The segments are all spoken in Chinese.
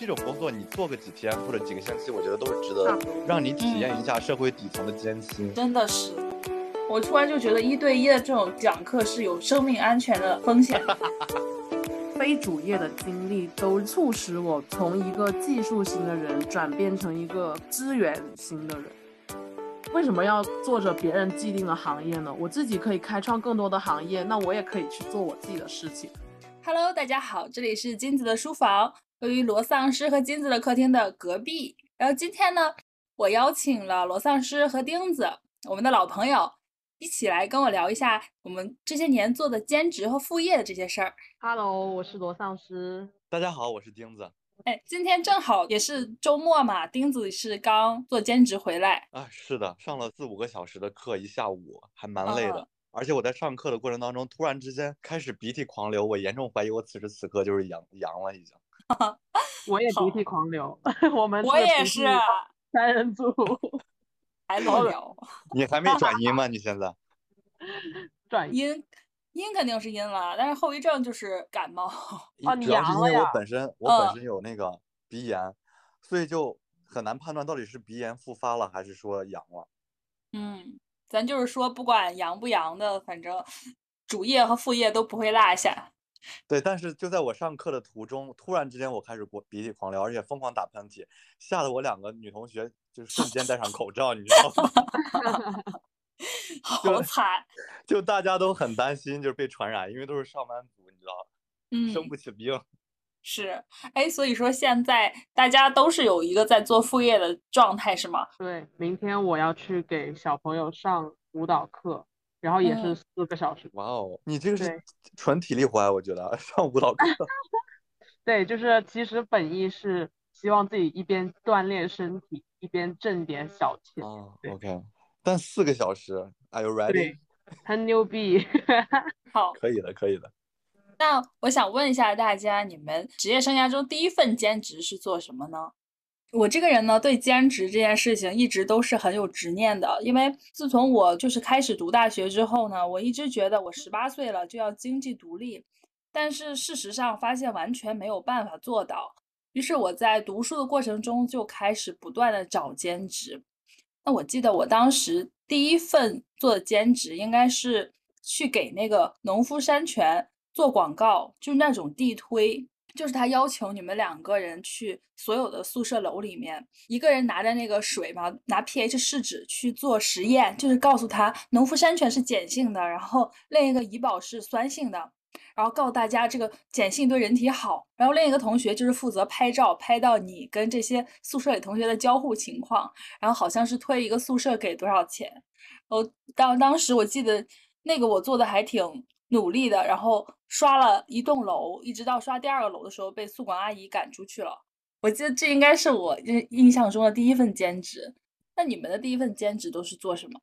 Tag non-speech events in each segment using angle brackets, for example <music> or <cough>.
这种工作你做个几天或者几个星期，我觉得都是值得让你体验一下社会底层的艰辛。真的是，我突然就觉得一对一的这种讲课是有生命安全的风险。<laughs> 非主业的经历都促使我从一个技术型的人转变成一个资源型的人。为什么要做着别人既定的行业呢？我自己可以开创更多的行业，那我也可以去做我自己的事情。Hello，大家好，这里是金子的书房，位于罗丧尸和金子的客厅的隔壁。然后今天呢，我邀请了罗丧尸和钉子，我们的老朋友。一起来跟我聊一下我们这些年做的兼职和副业的这些事儿。Hello，我是罗丧尸。大家好，我是钉子。哎，今天正好也是周末嘛，钉子是刚做兼职回来。啊，是的，上了四五个小时的课，一下午还蛮累的。而且我在上课的过程当中，突然之间开始鼻涕狂流，我严重怀疑我此时此刻就是阳阳了已经。<laughs> 我也鼻涕狂流，<laughs> 我们我也是三人组。<laughs> 还老聊，你还没转阴吗？你现在转阴，阴肯定是阴了，但是后遗症就是感冒。哦，主要是因为我本身我本身有那个鼻炎，所以就很难判断到底是鼻炎复发了还是说阳了。嗯，咱就是说不管阳不阳的，反正主业和副业都不会落下。对，但是就在我上课的途中，突然之间我开始过鼻涕狂流，而且疯狂打喷嚏，吓得我两个女同学就瞬间戴上口罩，你知道吗？<laughs> 好惨！<laughs> 就大家都很担心，就是被传染，因为都是上班族，你知道嗯，生不起病。是，哎，所以说现在大家都是有一个在做副业的状态，是吗？对，明天我要去给小朋友上舞蹈课。然后也是四个小时。哇哦，你这个是 <laughs> 纯体力活啊，我觉得上舞蹈课。<laughs> 对，就是其实本意是希望自己一边锻炼身体，一边挣点小钱。哦，OK。但四个小时，Are you ready？很牛逼。<laughs> 好，可以的，可以的。那我想问一下大家，你们职业生涯中第一份兼职是做什么呢？我这个人呢，对兼职这件事情一直都是很有执念的。因为自从我就是开始读大学之后呢，我一直觉得我十八岁了就要经济独立，但是事实上发现完全没有办法做到。于是我在读书的过程中就开始不断的找兼职。那我记得我当时第一份做的兼职应该是去给那个农夫山泉做广告，就是那种地推。就是他要求你们两个人去所有的宿舍楼里面，一个人拿着那个水嘛，拿 pH 试纸去做实验，就是告诉他农夫山泉是碱性的，然后另一个怡宝是酸性的，然后告诉大家这个碱性对人体好。然后另一个同学就是负责拍照，拍到你跟这些宿舍里同学的交互情况，然后好像是推一个宿舍给多少钱。我当当时我记得那个我做的还挺。努力的，然后刷了一栋楼，一直到刷第二个楼的时候被宿管阿姨赶出去了。我记得这应该是我印象中的第一份兼职。那你们的第一份兼职都是做什么？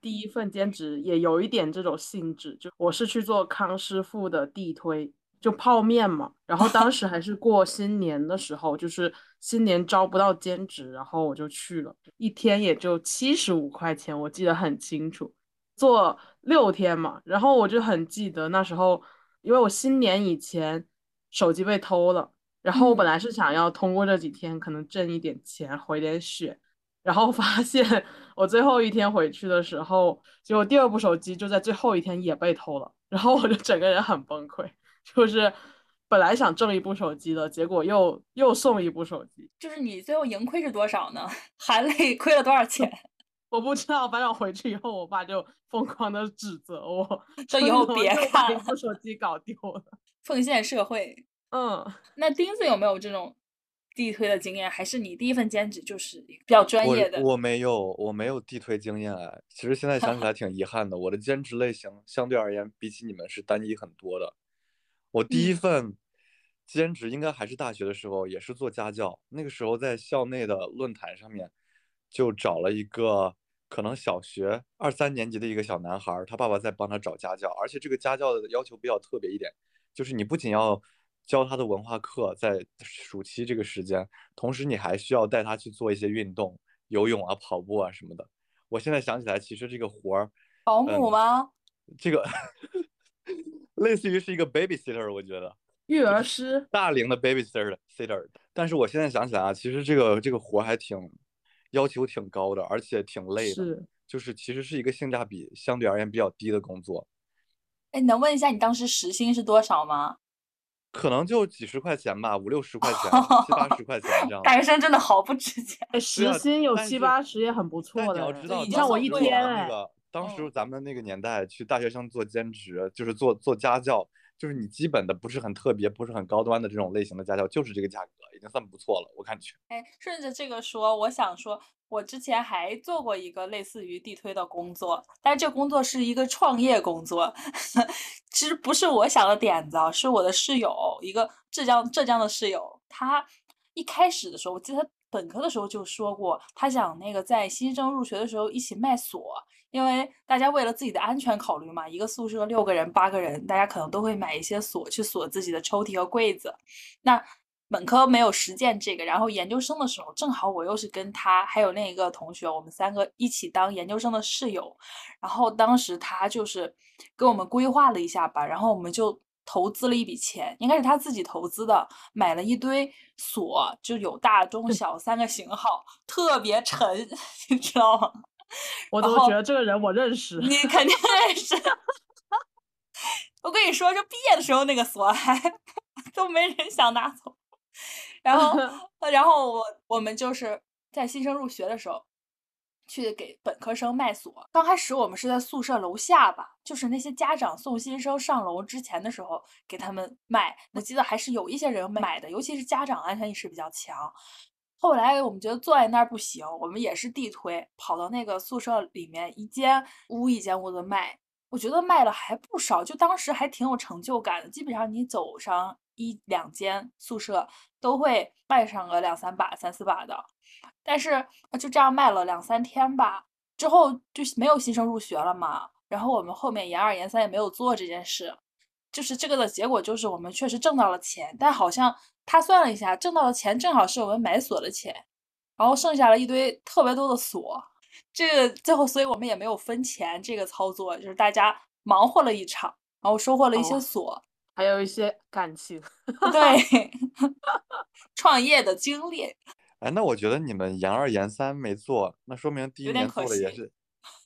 第一份兼职也有一点这种性质，就我是去做康师傅的地推，就泡面嘛。然后当时还是过新年的时候，就是新年招不到兼职，然后我就去了，一天也就七十五块钱，我记得很清楚。做六天嘛，然后我就很记得那时候，因为我新年以前手机被偷了，然后我本来是想要通过这几天可能挣一点钱回点血，然后发现我最后一天回去的时候，结果第二部手机就在最后一天也被偷了，然后我就整个人很崩溃，就是本来想挣一部手机的，结果又又送一部手机，就是你最后盈亏是多少呢？<laughs> 含泪亏了多少钱？我不知道，反正我回去以后，我爸就疯狂的指责我，说以后别看了，把手机搞丢了。<laughs> 奉献社会，嗯，那钉子有没有这种地推的经验？还是你第一份兼职就是比较专业的？我没有，我没有地推经验哎。其实现在想起来 <laughs> 挺遗憾的，我的兼职类型相对而言比起你们是单一很多的。我第一份兼职应该还是大学的时候，也是做家教。那个时候在校内的论坛上面就找了一个。可能小学二三年级的一个小男孩，他爸爸在帮他找家教，而且这个家教的要求比较特别一点，就是你不仅要教他的文化课，在暑期这个时间，同时你还需要带他去做一些运动，游泳啊、跑步啊什么的。我现在想起来，其实这个活儿，保姆吗？<laughs> 这个 <laughs> 类似于是一个 babysitter，我觉得。育儿师，大龄的 babysitter sitter。但是我现在想起来啊，其实这个这个活还挺要求挺高的，而且挺累的，是就是其实是一个性价比相对而言比较低的工作，哎，能问一下你当时时薪是多少吗？可能就几十块钱吧，五六十块钱，七八十块钱这样。<laughs> 大学生真的好不值钱。哎，<laughs> 时薪有七八十也很不错的。你要知道，你像我一天哎，那个当时咱们那个年代去大学生做兼职，就是做做家教，就是你基本的不是很特别、不是很高端的这种类型的家教，就是这个价格，已经算不错了，我感觉。哎，顺着这个说，我想说，我之前还做过一个类似于地推的工作，但这工作是一个创业工作，<laughs> 其实不是我想的点子啊，是我的室友，一个浙江浙江的室友，他一开始的时候，我记得他本科的时候就说过，他想那个在新生入学的时候一起卖锁，因为大家为了自己的安全考虑嘛，一个宿舍六个人、八个人，大家可能都会买一些锁去锁自己的抽屉和柜子。那本科没有实践这个，然后研究生的时候，正好我又是跟他还有另一个同学，我们三个一起当研究生的室友。然后当时他就是给我们规划了一下吧，然后我们就投资了一笔钱，应该是他自己投资的，买了一堆锁，就有大中小三个型号，特别沉，<laughs> 你知道吗？我都觉得这个人我认识？你肯定认识。<laughs> 我跟你说，就毕业的时候那个锁还 <laughs> 都没人想拿走。然后，<laughs> 然后我我们就是在新生入学的时候，去给本科生卖锁。刚开始我们是在宿舍楼下吧，就是那些家长送新生上楼之前的时候给他们卖。我记得还是有一些人买的，尤其是家长安全意识比较强。后来我们觉得坐在那儿不行，我们也是地推，跑到那个宿舍里面一间屋一间屋的卖。我觉得卖了还不少，就当时还挺有成就感的。基本上你走上一两间宿舍，都会卖上个两三把、三四把的。但是就这样卖了两三天吧，之后就没有新生入学了嘛。然后我们后面研二、研三也没有做这件事，就是这个的结果就是我们确实挣到了钱，但好像他算了一下，挣到的钱正好是我们买锁的钱，然后剩下了一堆特别多的锁。这个最后，所以我们也没有分钱。这个操作就是大家忙活了一场，然后收获了一些哦锁，还有一些感情。对 <laughs> 创业的经历。<laughs> 哎，那我觉得你们研二研三没做，那说明第一年做的也是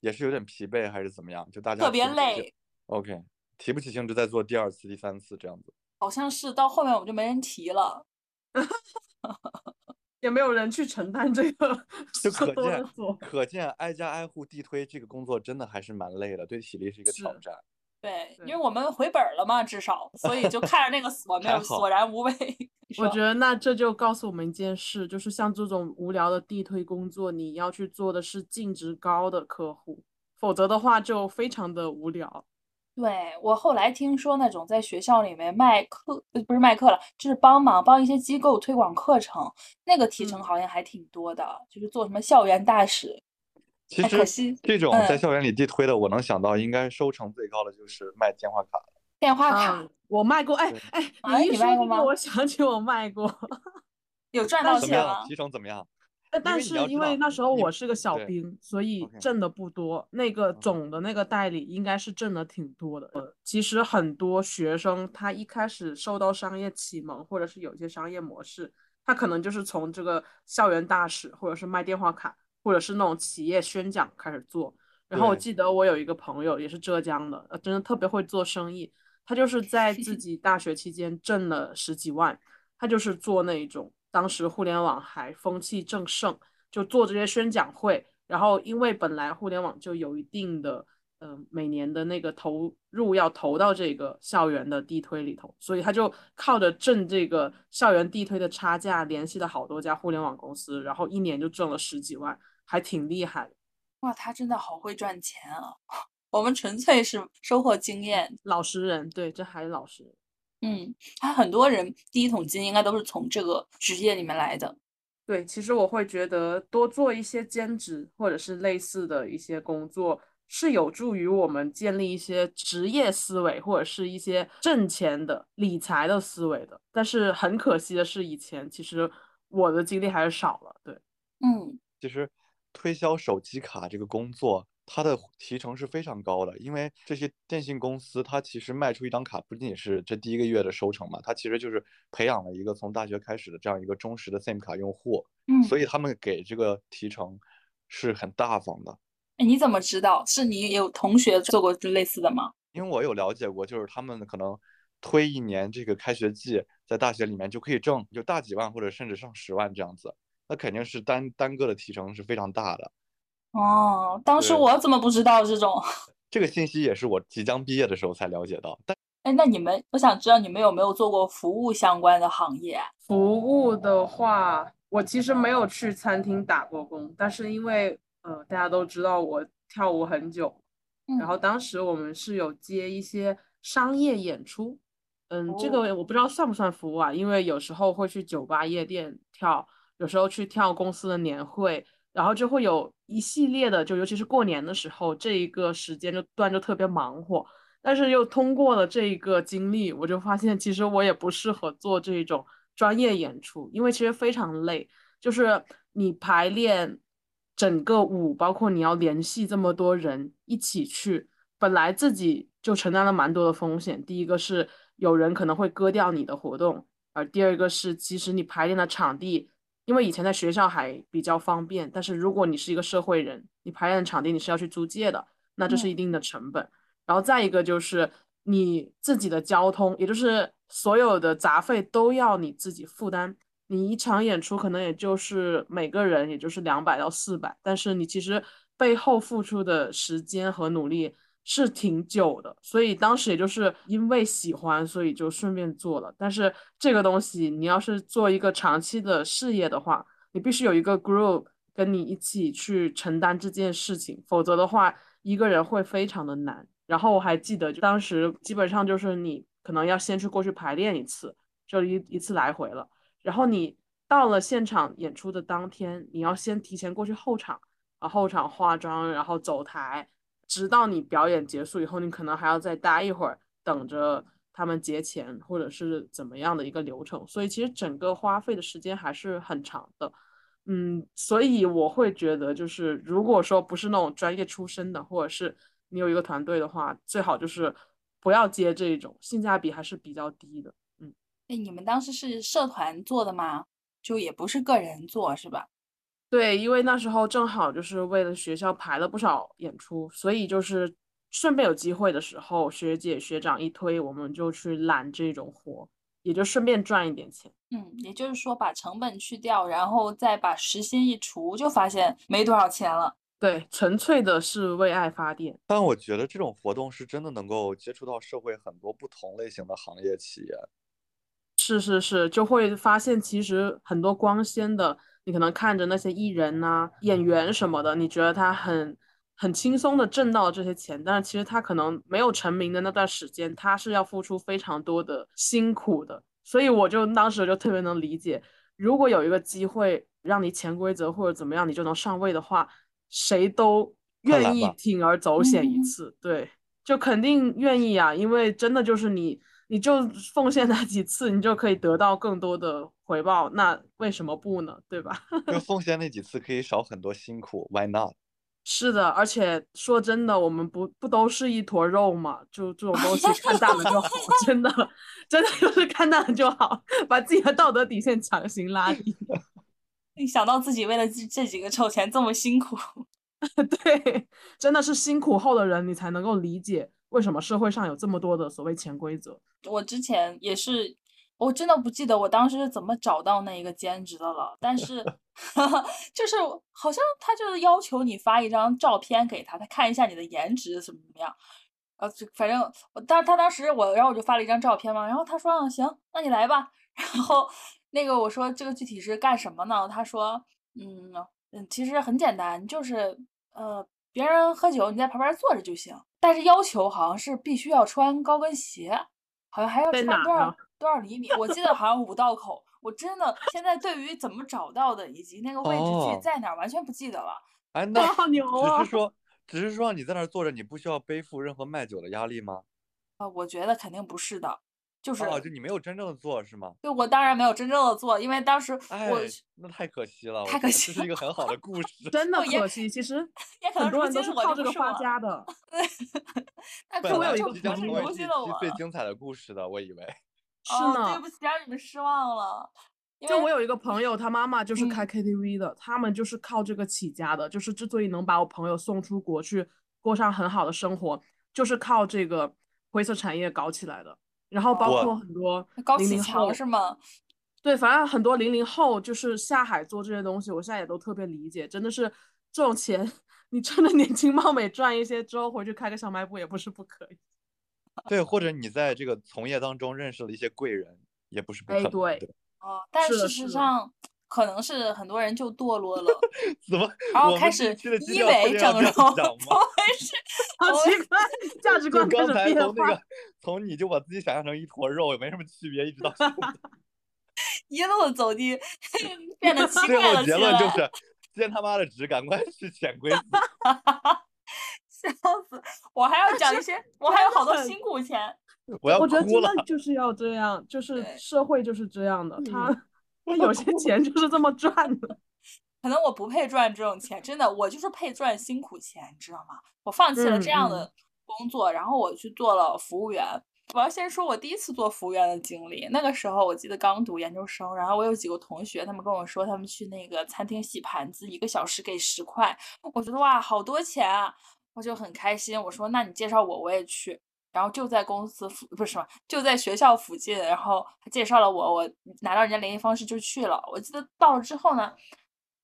也是有点疲惫，还是怎么样？就大家特别累。OK，提不起兴致再做第二次、第三次这样子。好像是到后面我们就没人提了。<laughs> 也没有人去承担这个 <laughs> 就可见，可见挨家挨户地推这个工作真的还是蛮累的，对体力是一个挑战。对，因为我们回本儿了嘛，至少，所以就看着那个锁 <laughs> 没有索然无味。<laughs> 我觉得那这就告诉我们一件事，就是像这种无聊的地推工作，你要去做的是净值高的客户，否则的话就非常的无聊。对，我后来听说那种在学校里面卖课，呃不是卖课了，就是帮忙帮一些机构推广课程，那个提成嗯好像还挺多的，就是做什么校园大使。其实哎这种在嗯校园里地推的，我能想到应该收成最高的就是卖电话卡。电话卡嗯，我卖过，哎对哎，哎你一说你卖过吗这个，我想起我卖过。有 <laughs> 赚到钱吗？提成怎么样？呃但是因为那时候我是个小兵，所以挣的不多。那个嗯总的那个代理应该是挣的挺多的。呃，其实很多学生他一开始受到商业启蒙，或者是有一些商业模式，他可能就是从这个校园大使，或者是卖电话卡，或者是那种企业宣讲开始做。然后我记得我有一个朋友也是浙江的，呃，真的特别会做生意。他就是在自 <laughs> 己大学期间挣了十几万，他就是做那一种，当时互联网还风气正盛，就做这些宣讲会。然后因为本来互联网就有一定的，呃，每年的那个投入要投到这个校园的地推里头，所以他就靠着挣这个校园地推的差价，联系了好多家互联网公司，然后一年就挣了十几万，还挺厉害的。哇，他真的好会赚钱啊！<laughs> 我们纯粹是收获经验。老实人，对，这还是老实人。嗯，他很多人第一桶金应该都是从这个职业里面来的。对，其实我会觉得多做一些兼职或者是类似的一些工作，是有助于我们建立一些职业思维或者是一些挣钱的理财的思维的。但是很可惜的是，以前其实我的经历还是少了。对，嗯，其实推销手机卡这个工作它的提成是非常高的，因为这些电信公司它其实卖出一张卡不仅仅是这第一个月的收成嘛，它其实就是培养了一个从大学开始的这样一个忠实的 SIM 卡用户，嗯，所以他们给这个提成是很大方的。哎，你怎么知道？是你有同学做过类似的吗？因为我有了解过，就是他们可能推一年这个开学季，在大学里面就可以挣就大几万或者甚至上十万这样子，那肯定是单单个的提成是非常大的。哦，当时我怎么不知道这种？<laughs> 这个信息也是我即将毕业的时候才了解到。但哎，那你们，我想知道你们有没有做过服务相关的行业？服务的话，我其实没有去餐厅打过工，但是因为呃大家都知道我跳舞很久，然后当时我们是有接一些商业演出，嗯，这个我不知道算不算服务啊？因为有时候会去酒吧、夜店跳，有时候去跳公司的年会。然后就会有一系列的，就尤其是过年的时候，这一个时间就段就特别忙活。但是又通过了这一个经历，我就发现其实我也不适合做这种专业演出，因为其实非常累。就是你排练整个舞，包括你要联系这么多人一起去，本来自己就承担了蛮多的风险。第一个是有人可能会割掉你的活动，而第二个是其实你排练的场地。因为以前在学校还比较方便，但是如果你是一个社会人，你排练场地你是要去租借的，那这是一定的成本。然后再一个就是你自己的交通，也就是所有的杂费都要你自己负担。你一场演出可能也就是每个人也就是两百到四百，但是你其实背后付出的时间和努力。是挺久的，所以当时也就是因为喜欢，所以就顺便做了。但是这个东西，你要是做一个长期的事业的话，你必须有一个 group 跟你一起去承担这件事情，否则的话，一个人会非常的难。然后我还记得，就当时基本上就是你可能要先去过去排练一次，就一一次来回了。然后你到了现场演出的当天，你要先提前过去后场，啊，后场化妆，然后走台。直到你表演结束以后，你可能还要再待一会儿，等着他们结钱，或者是怎么样的一个流程。所以其实整个花费的时间还是很长的。嗯，所以我会觉得，就是如果说不是那种专业出身的，或者是你有一个团队的话，最好就是不要接这种，性价比还是比较低的。嗯，哎，你们当时是社团做的吗？就也不是个人做，是吧？对，因为那时候正好就是为了学校排了不少演出，所以就是顺便有机会的时候，学姐学长一推，我们就去揽这种活，也就顺便赚一点钱。嗯，也就是说把成本去掉，然后再把时薪一除，就发现没多少钱了。对，纯粹的是为爱发电。但我觉得这种活动是真的能够接触到社会很多不同类型的行业企业。是是是，就会发现其实很多光鲜的。你可能看着那些艺人呐、演员什么的，你觉得他很很轻松的挣到这些钱，但是其实他可能没有成名的那段时间，他是要付出非常多的辛苦的。所以我就当时就特别能理解，如果有一个机会让你潜规则或者怎么样，你就能上位的话，谁都愿意铤而走险一次。对，就肯定愿意啊，因为真的就是你。你就奉献那几次，你就可以得到更多的回报，那为什么不呢？对吧？<laughs> 就奉献那几次可以少很多辛苦，Why not？是的，而且说真的，我们不不都是一坨肉嘛？就这种东西看淡了就好，<laughs> 真的，真的就是看淡了就好，把自己的道德底线强行拉低。<laughs> 一想到自己为了这这几个臭钱这么辛苦，对，真的是辛苦后的人，你才能够理解。为什么社会上有这么多的所谓潜规则？我之前也是，我真的不记得我当时是怎么找到那一个兼职的了。但是，<laughs> 就是好像他就是要求你发一张照片给他，他看一下你的颜值怎么怎么样。呃，反正我当他当时我，然后我就发了一张照片嘛。然后他说：“嗯，行，那你来吧。<laughs> ”然后那个我说：“这个具体是干什么呢？”他说：“嗯嗯，其实很简单，就是呃。”别人喝酒，你在旁边坐着就行。但是要求好像是必须要穿高跟鞋，好像还要穿多少多少厘米？我记得好像五道口。我真的现在对于怎么找到的以及那个位置具体在哪儿完全不记得了。哎，那好牛啊！只是说，只是说你在那儿坐着，你不需要背负任何卖酒的压力吗？啊，我觉得肯定不是的。就是哦，就你没有真正的做是吗？对我当然没有真正的做，因为当时哎我，那太可惜了，太可惜了这是一个很好的故事。<laughs> 真的可惜。其实 <laughs> 也可能很多人都是靠这个发家的。<laughs> 那可本来我有一个能就不是即将成为这如今的最精彩的故事的，我以为。是哦，呢对不起，让你们失望了。因为就我有一个朋友，他妈妈就是开嗯 KTV 的，他们就是靠这个起家的。就是之所以能把我朋友送出国去过上很好的生活，就是靠这个灰色产业搞起来的。然后包括很多高启零零后强是吗？对，反正很多零零后就是下海做这些东西，我现在也都特别理解。真的是这种钱，你趁着年轻貌美赚一些之后，回去开个小卖部也不是不可以。对，或者你在这个从业当中认识了一些贵人，也不是不可能。哎对对，哦，但事实上，可能是很多人就堕落了，怎么？然后开始医美整容，怎么？回事？<laughs> 好奇怪，价值就观开刚才始变化。从那个，从你就把自己想象成一坨肉，也没什么区别，一直到 <laughs> 一路走低，变得奇最后结怪了起来，论就是，<laughs> 见他妈的值，赶快去潜规则。笑死！我还要讲一些，我还有好多辛苦钱。我要我觉得真。的就是要这样，就是社会就是这样的，他 <laughs> 嗯他有些钱就是这么赚的。<laughs> 可能我不配赚这种钱，真的，我就是配赚辛苦钱，你知道吗？我放弃了嗯这样嗯的工作，然后我去做了服务员。我要先说我第一次做服务员的经历，那个时候我记得刚读研究生，然后我有几个同学，他们跟我说他们去那个餐厅洗盘子，一个小时给十块，我觉得哇，好多钱啊，我就很开心。我说那你介绍我，我也去。然后就在公司附不是什么，就在学校附近，然后他介绍了我，我拿到人家联系方式就去了。我记得到了之后呢，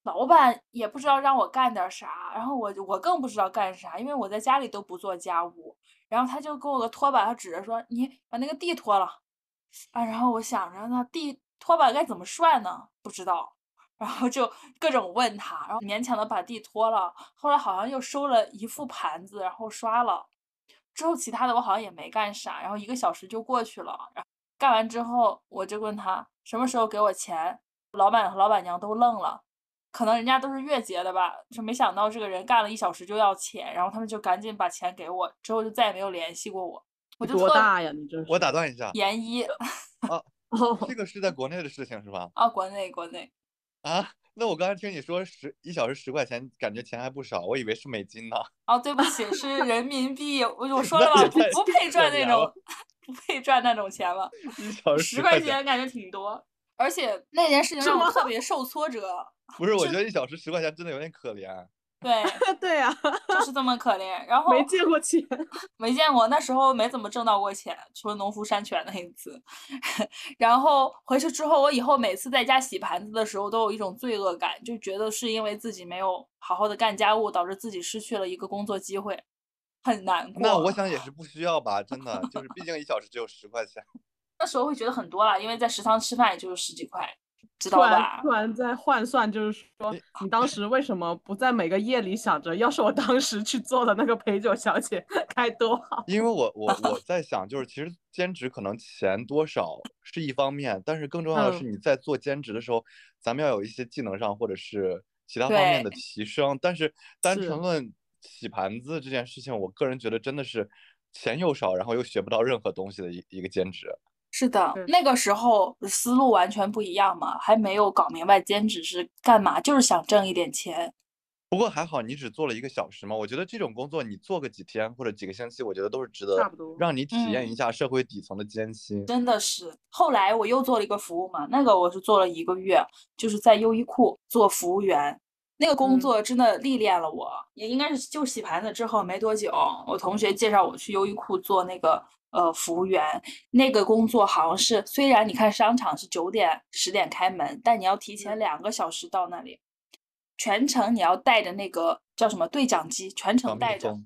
老板也不知道让我干点啥，然后我我更不知道干啥，因为我在家里都不做家务。然后他就给我个拖把，他指着说：“你把那个地拖了。”啊，然后我想着那地拖把该怎么涮呢？不知道，然后就各种问他，然后勉强的把地拖了。后来好像又收了一副盘子，然后刷了。之后其他的我好像也没干啥，然后一个小时就过去了。然后干完之后，我就问他什么时候给我钱，老板和老板娘都愣了。可能人家都是月结的吧，就没想到这个人干了一小时就要钱，然后他们就赶紧把钱给我，之后就再也没有联系过我。我就特多大呀？你这是我打断一下，研一 <laughs> 哦，这个是在国内的事情是吧？啊，国内国内啊，那我刚才听你说十一小时十块钱，感觉钱还不少，我以为是美金呢。哦，对不起，是人民币。我我 <laughs> 说了吧，不不配赚那种 <laughs> 不配赚那种钱了。一小时十块块钱感觉挺多，而且那件事情让我特别受挫折。不是，<laughs> 我觉得一小时十块钱真的有点可怜。对，<laughs> 对啊、就是这么可怜。然 <laughs> 后没见过钱。<laughs> 没见过，那时候没怎么挣到过钱，除了农夫山泉那一次。然后回去之后，我以后每次在家洗盘子的时候，都有一种罪恶感，就觉得是因为自己没有好好的干家务，导致自己失去了一个工作机会，很难过。那我想也是不需要吧，真的，就是毕竟一小时只有十块钱。那时候会觉得很多了，因为在食堂吃饭也就是十几块，知突然道吧突？然在换算，就是说你当时为什么不在每个夜里想着，要是我当时去做的那个陪酒小姐该多好？因为我我 <laughs> 我在想，就是其实兼职可能钱多少是一方面，但是更重要的是嗯你在做兼职的时候，咱们要有一些技能上或者是其他方面的提升。但是单纯论洗盘子这件事情，我个人觉得真的是钱又少，然后又学不到任何东西的一一个兼职。是的，那个时候思路完全不一样嘛，还没有搞明白兼职是干嘛，就是想挣一点钱。不过还好，你只做了一个小时嘛。我觉得这种工作你做个几天或者几个星期，我觉得都是值得差不多让你体验嗯一下社会底层的艰辛。真的是。后来我又做了一个服务嘛，那个我是做了一个月，就是在优衣库做服务员。那个工嗯作真的历练了我，也应该是就洗盘子之后没多久，我同学介绍我去优衣库做那个呃服务员。那个工作好像是，虽然你看商场是九点十点开门，但你要提前嗯两个小时到那里，全程你要带着那个叫什么对讲机，全程带着。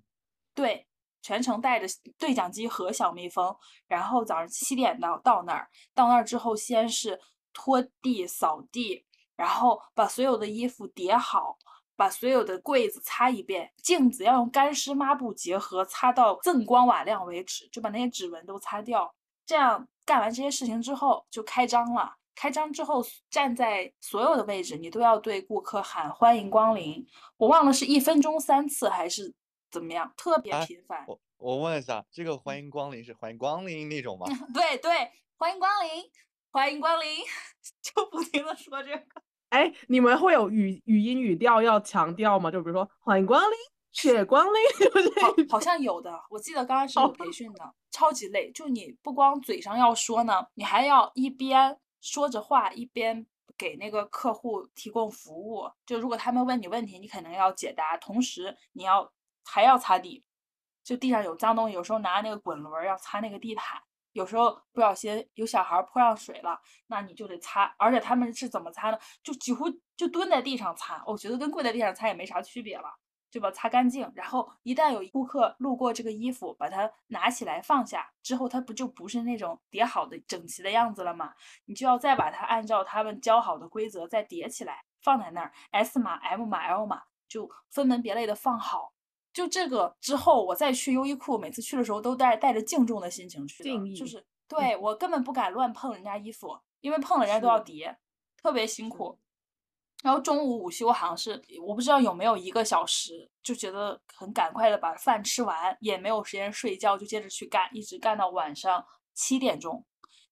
对，全程带着对讲机和小蜜蜂，然后早上七点到到那儿，到那儿之后先是拖地、扫地，然后把所有的衣服叠好，把所有的柜子擦一遍，镜子要用干湿抹布结合，擦到锃光瓦亮为止，就把那些指纹都擦掉。这样干完这些事情之后，就开张了。开张之后，站在所有的位置，你都要对顾客喊欢迎光临。我忘了是一分钟三次还是怎么样，特别哎频繁。我我问一下，这个欢迎光临是欢迎光临那种吗？<laughs> 对对，欢迎光临，欢迎光临，<laughs> 就不停的说这个。哎，你们会有语语音语调要强调吗？就比如说欢迎光临，谢光临，好，好像有的。我记得刚开始有培训的，超级累。就你不光嘴上要说呢，你还要一边说着话，一边给那个客户提供服务。就如果他们问你问题，你可能要解答，同时你要还要擦地。就地上有脏东西，有时候拿那个滚轮要擦那个地毯。有时候不小心有小孩泼上水了，那你就得擦，而且他们是怎么擦呢？就几乎就蹲在地上擦，我觉得跟跪在地上擦也没啥区别了，就把擦干净。然后一旦有顾客路过这个衣服，把它拿起来放下之后，它不就不是那种叠好的整齐的样子了吗？你就要再把它按照他们教好的规则再叠起来，放在那儿，S 码、M 码、L 码就分门别类的放好。就这个之后，我再去优衣库，每次去的时候都带带着敬重的心情去的，就是对我根本不敢乱碰人家衣服，因为碰了人家都要叠，特别辛苦。然后中午午休好像是我不知道有没有一个小时，就觉得很赶快的把饭吃完，也没有时间睡觉，就接着去干，一直干到晚上七点钟。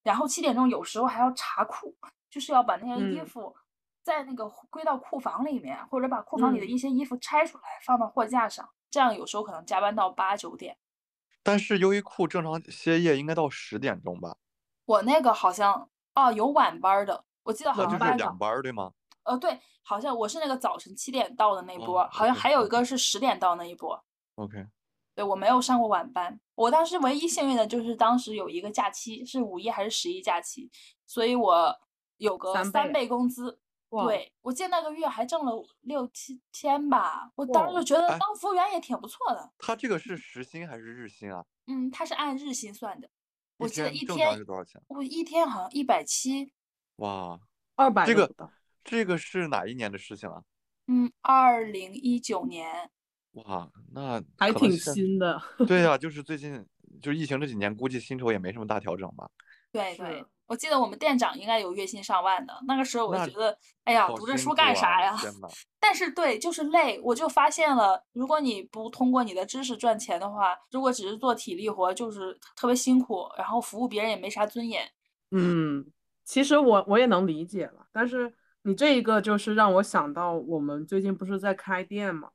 然后七点钟有时候还要查库，就是要把那些衣服在那个归到库房里面，或者把库房里的一些衣服拆出来放到货架上。这样有时候可能加班到八九点，但是优衣库正常歇业应该到十点钟吧？我那个好像哦有晚班的，我记得好像是两班对吗？呃对，好像我是那个早晨七点到的那波，好像还有一个是十点到那一波。OK，对我没有上过晚班，我当时唯一幸运的就是当时有一个假期是五一还是十一假期，所以我有个三倍工资。对我记得那个月还挣了六七千吧，我当时就觉得当服务员也挺不错的。他这个是时薪还是日薪啊？嗯，他是按日薪算的。我记得一天是多少钱？我一天好像一百七。哇，二百这个这个是哪一年的事情啊？嗯，二零一九年。哇，那还挺新的。对呀，<laughs> 就是最近就是疫情这几年，估计薪酬也没什么大调整吧。对对。我记得我们店长应该有月薪上万的，那个时候我就觉得，哎呀，读这书干啥呀？但是对，就是累。我就发现了，如果你不通过你的知识赚钱的话，如果只是做体力活，就是特别辛苦，然后服务别人也没啥尊严。嗯，其实我我也能理解了，但是你这一个就是让我想到，我们最近不是在开店嘛，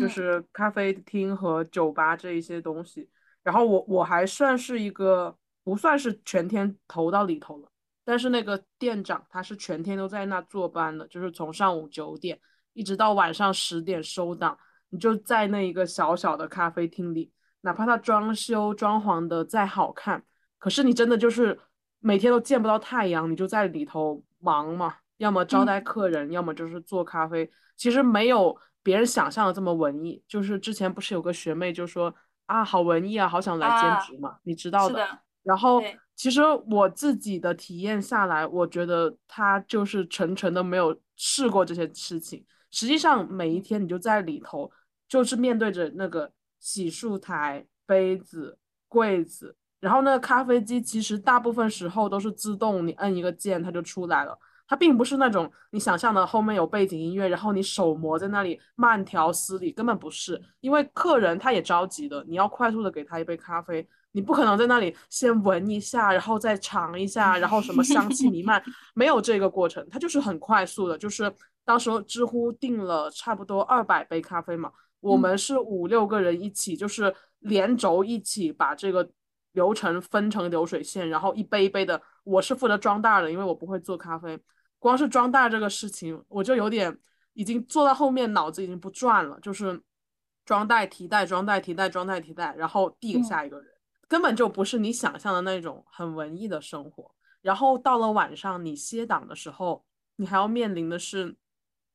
就是咖啡厅和酒吧这一些东西，然后我我还算是一个。不算是全天投到里头了，但是那个店长他是全天都在那坐班的，就是从上午九点一直到晚上十点收档。你就在那一个小小的咖啡厅里，哪怕他装修装潢的再好看，可是你真的就是每天都见不到太阳，你就在里头忙嘛，要么招待客人，要么就是做咖啡。其实没有别人想象的这么文艺。就是之前不是有个学妹就说啊，好文艺啊，好想来兼职嘛，你知道的。然后，其实我自己的体验下来，我觉得他就是纯纯的没有试过这些事情。实际上，每一天你就在里头，就是面对着那个洗漱台、杯子、柜子，然后那个咖啡机，其实大部分时候都是自动，你摁一个键它就出来了。它并不是那种你想象的后面有背景音乐，然后你手磨在那里慢条斯理，根本不是。因为客人他也着急的，你要快速的给他一杯咖啡。你不可能在那里先闻一下，然后再尝一下，然后什么香气弥漫，<laughs> 没有这个过程，它就是很快速的。就是当时候知乎订了差不多二百杯咖啡嘛，我们是五六个人一起，就是连轴一起把这个流程分成流水线，然后一杯一杯的。我是负责装袋的，因为我不会做咖啡，光是装袋这个事情，我就有点已经做到后面脑子已经不转了，就是装袋提袋装袋提袋装袋提袋，然后递给下一个人。根本就不是你想象的那种很文艺的生活。然后到了晚上，你歇档的时候，你还要面临的是，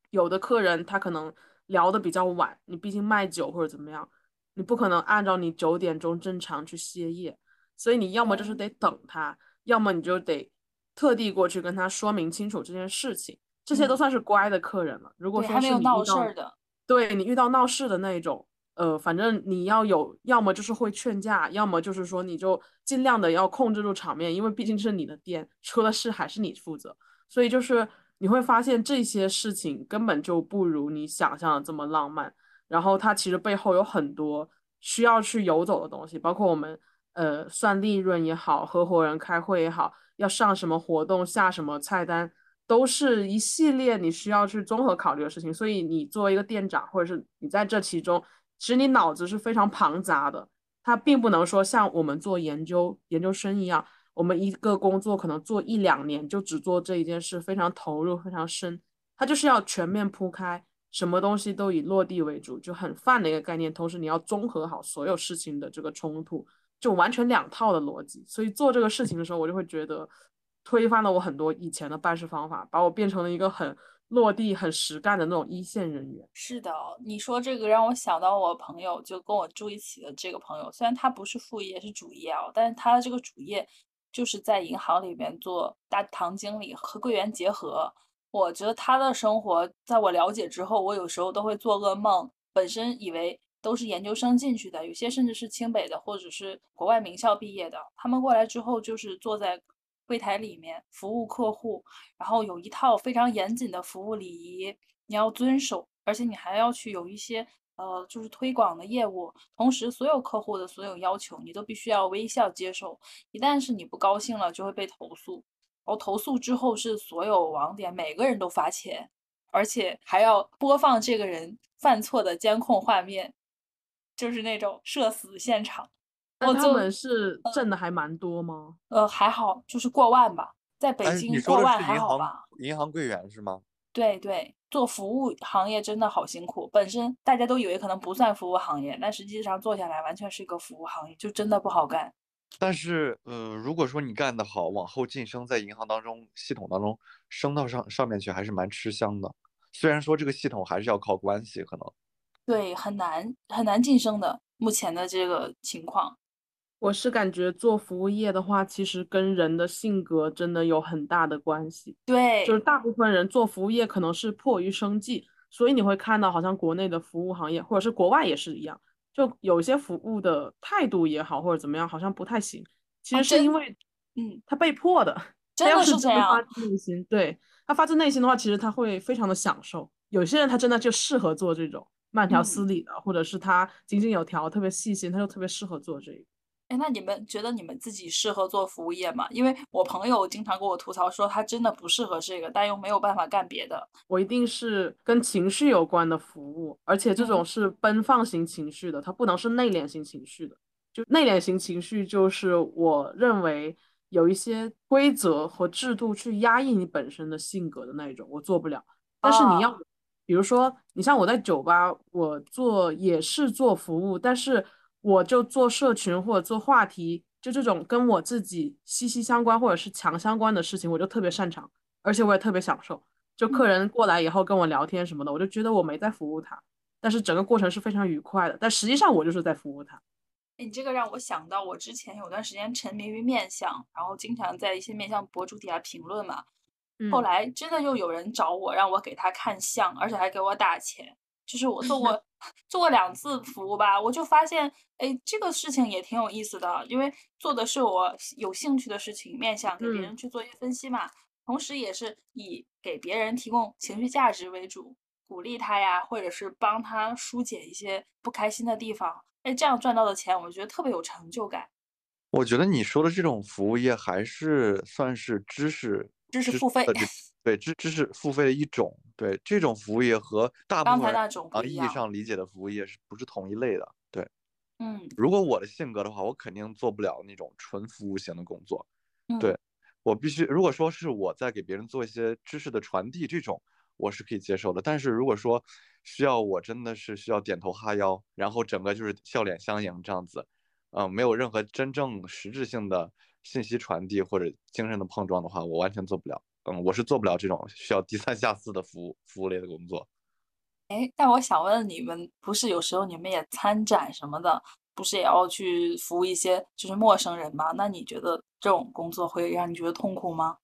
有的客人他可能聊的比较晚，你毕竟卖酒或者怎么样，你不可能按照你九点钟正常去歇业，所以你要么就是得等他，要么你就得特地过去跟他说明清楚这件事情。这些都算是乖的客人了。如果说是你遇到对你遇到闹事的那一种。呃，反正你要有，要么就是会劝架，要么就是说你就尽量的要控制住场面，因为毕竟是你的店，出了事还是你负责。所以就是你会发现这些事情根本就不如你想象的这么浪漫。然后它其实背后有很多需要去游走的东西，包括我们呃算利润也好，合伙人开会也好，要上什么活动、下什么菜单，都是一系列你需要去综合考虑的事情。所以你作为一个店长，或者是你在这其中，其实你脑子是非常庞杂的。它并不能说像我们做研究研究生一样，我们一个工作可能做一两年就只做这一件事，非常投入、非常深。它就是要全面铺开，什么东西都以落地为主，就很泛的一个概念。同时你要综合好所有事情的这个冲突，就完全两套的逻辑。所以做这个事情的时候，我就会觉得推翻了我很多以前的办事方法，把我变成了一个很。落地很实干的那种一线人员。是的，你说这个让我想到我朋友，就跟我住一起的这个朋友，虽然他不是副业是主业啊，但是他的这个主业就是在银行里面做大堂经理和柜员结合。我觉得他的生活，在我了解之后，我有时候都会做噩梦。本身以为都是研究生进去的，有些甚至是清北的或者是国外名校毕业的，他们过来之后就是坐在。柜台里面服务客户，然后有一套非常严谨的服务礼仪，你要遵守，而且你还要去有一些呃，就是推广的业务。同时，所有客户的所有要求，你都必须要微笑接受。一旦是你不高兴了，就会被投诉。然后投诉之后是所有网点每个人都罚钱，而且还要播放这个人犯错的监控画面，就是那种社死现场。那他们是挣的还蛮多吗？呃，还好，就是过万吧。在北京过万还好吧？银行柜员是吗？对对，做服务行业真的好辛苦。本身大家都以为可能不算服务行业，但实际上做下来完全是一个服务行业，就真的不好干。但是，呃，如果说你干得好，往后晋升在银行当中系统当中升到上上面去，还是蛮吃香的。虽然说这个系统还是要靠关系，可能对很难很难晋升的。目前的这个情况。我是感觉做服务业的话，其实跟人的性格真的有很大的关系。对，就是大部分人做服务业可能是迫于生计，所以你会看到好像国内的服务行业，或者是国外也是一样，就有些服务的态度也好，或者怎么样，好像不太行。其实是因为，嗯，他被迫的。真的是这样。发自内心，对他发自内心的话，其实他会非常的享受。有些人他真的就适合做这种慢条斯理的，或者是他井井有条、特别细心，他就特别适合做这个。哎，那你们觉得你们自己适合做服务业吗？因为我朋友经常跟我吐槽说，他真的不适合这个，但又没有办法干别的。我一定是跟情绪有关的服务，而且这种是奔放型情绪的，它不能是内敛型情绪的。就内敛型情绪，就是我认为有一些规则和制度去压抑你本身的性格的那一种，我做不了。但是你要，比如说，你像我在酒吧，我做也是做服务，但是。我就做社群或者做话题，就这种跟我自己息息相关或者是强相关的事情，我就特别擅长，而且我也特别享受。就客人过来以后跟我聊天什么的，我就觉得我没在服务他，但是整个过程是非常愉快的。但实际上我就是在服务他。你这个让我想到，我之前有段时间沉迷于面相，然后经常在一些面相博主底下评论嘛。后来真的又有人找我，让我给他看相，而且还给我打钱。就是我做过做过两次服务吧，我就发现，哎，这个事情也挺有意思的，因为做的是我有兴趣的事情，面向给别人去做一些分析嘛，同时也是以给别人提供情绪价值为主，鼓励他呀，或者是帮他疏解一些不开心的地方，哎，这样赚到的钱，我觉得特别有成就感。我觉得你说的这种服务业还是算是知识知识付费。对，知知识付费的一种，对这种服务业和大部分啊意义上理解的服务业是不是同一类的？对，嗯，如果我的性格的话，我肯定做不了那种纯服务型的工作。对，我必须，如果说是我在给别人做一些知识的传递，这种我是可以接受的。但是如果说需要我真的是需要点头哈腰，然后整个就是笑脸相迎这样子，嗯，没有任何真正实质性的信息传递或者精神的碰撞的话，我完全做不了。嗯，我是做不了这种需要低三下四的服务服务类的工作。哎，但我想问你们，不是有时候你们也参展什么的，不是也要去服务一些就是陌生人吗？那你觉得这种工作会让你觉得痛苦吗？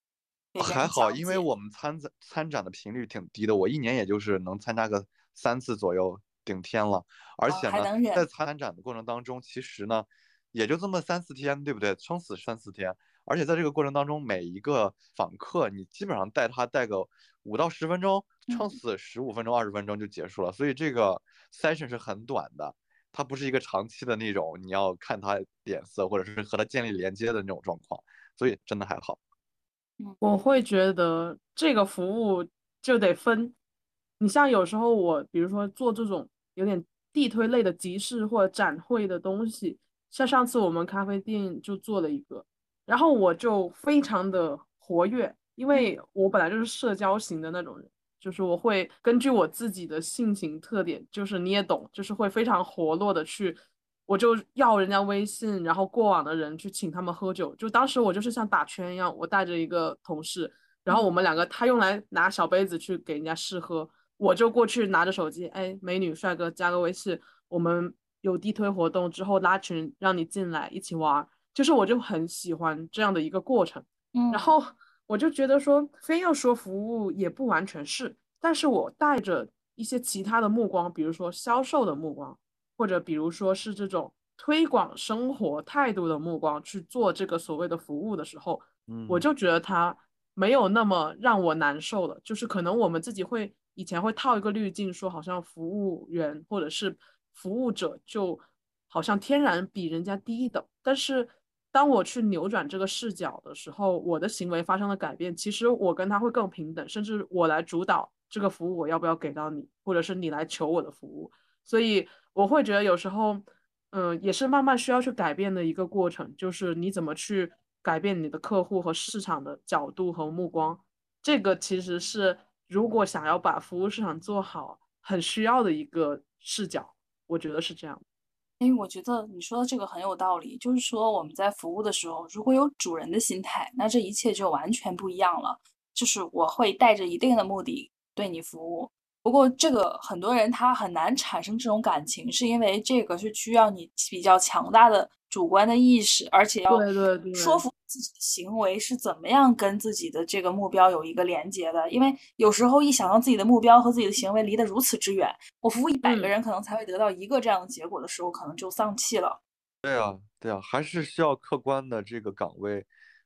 还好，因为我们参展参展的频率挺低的，我一年也就是能参加个三次左右，顶天了。而且呢，在参展的过程当中，其实呢，也就这么三四天，对不对？撑死三四天。而且在这个过程当中，每一个访客你基本上带他带个五到十分钟，撑死十五分钟、二十分钟就结束了。所以这个 session 是很短的，它不是一个长期的那种你要看他脸色或者是和他建立连接的那种状况。所以真的还好。我会觉得这个服务就得分。你像有时候我，比如说做这种有点地推类的集市或者展会的东西，像上次我们咖啡店就做了一个，然后我就非常的活跃，因为我本来就是社交型的那种人，就是我会根据我自己的性情特点，就是你也懂，就是会非常活络的去。我就要人家微信，然后过往的人去请他们喝酒。就当时我就是像打圈一样，我带着一个同事，然后我们两个他用来拿小杯子去给人家试喝，我就过去拿着手机，哎，美女帅哥加个微信，我们有地推活动之后拉群让你进来一起玩。就是我就很喜欢这样的一个过程。嗯，然后我就觉得说，非要说服务也不完全是，但是我带着一些其他的目光，比如说销售的目光。或者比如说是这种推广生活态度的目光去做这个所谓的服务的时候，嗯，我就觉得它没有那么让我难受了。就是可能我们自己会以前会套一个滤镜，说好像服务员或者是服务者就好像天然比人家低一等。但是当我去扭转这个视角的时候，我的行为发生了改变。其实我跟他会更平等，甚至我来主导这个服务我要不要给到你，或者是你来求我的服务。所以。我会觉得有时候，嗯，也是慢慢需要去改变的一个过程，就是你怎么去改变你的客户和市场的角度和目光，这个其实是如果想要把服务市场做好，很需要的一个视角。我觉得是这样。哎，我觉得你说的这个很有道理，就是说我们在服务的时候，如果有主人的心态，那这一切就完全不一样了。就是我会带着一定的目的对你服务。不过，这个很多人他很难产生这种感情，是因为这个是需要你比较强大的主观的意识，而且要说服自己的行为是怎么样跟自己的这个目标有一个连接的。因为有时候一想到自己的目标和自己的行为离得如此之远，我服务一百个人可能才会得到一个这样的结果的时候，可能就丧气了。对啊，对啊，还是需要客观的这个岗位，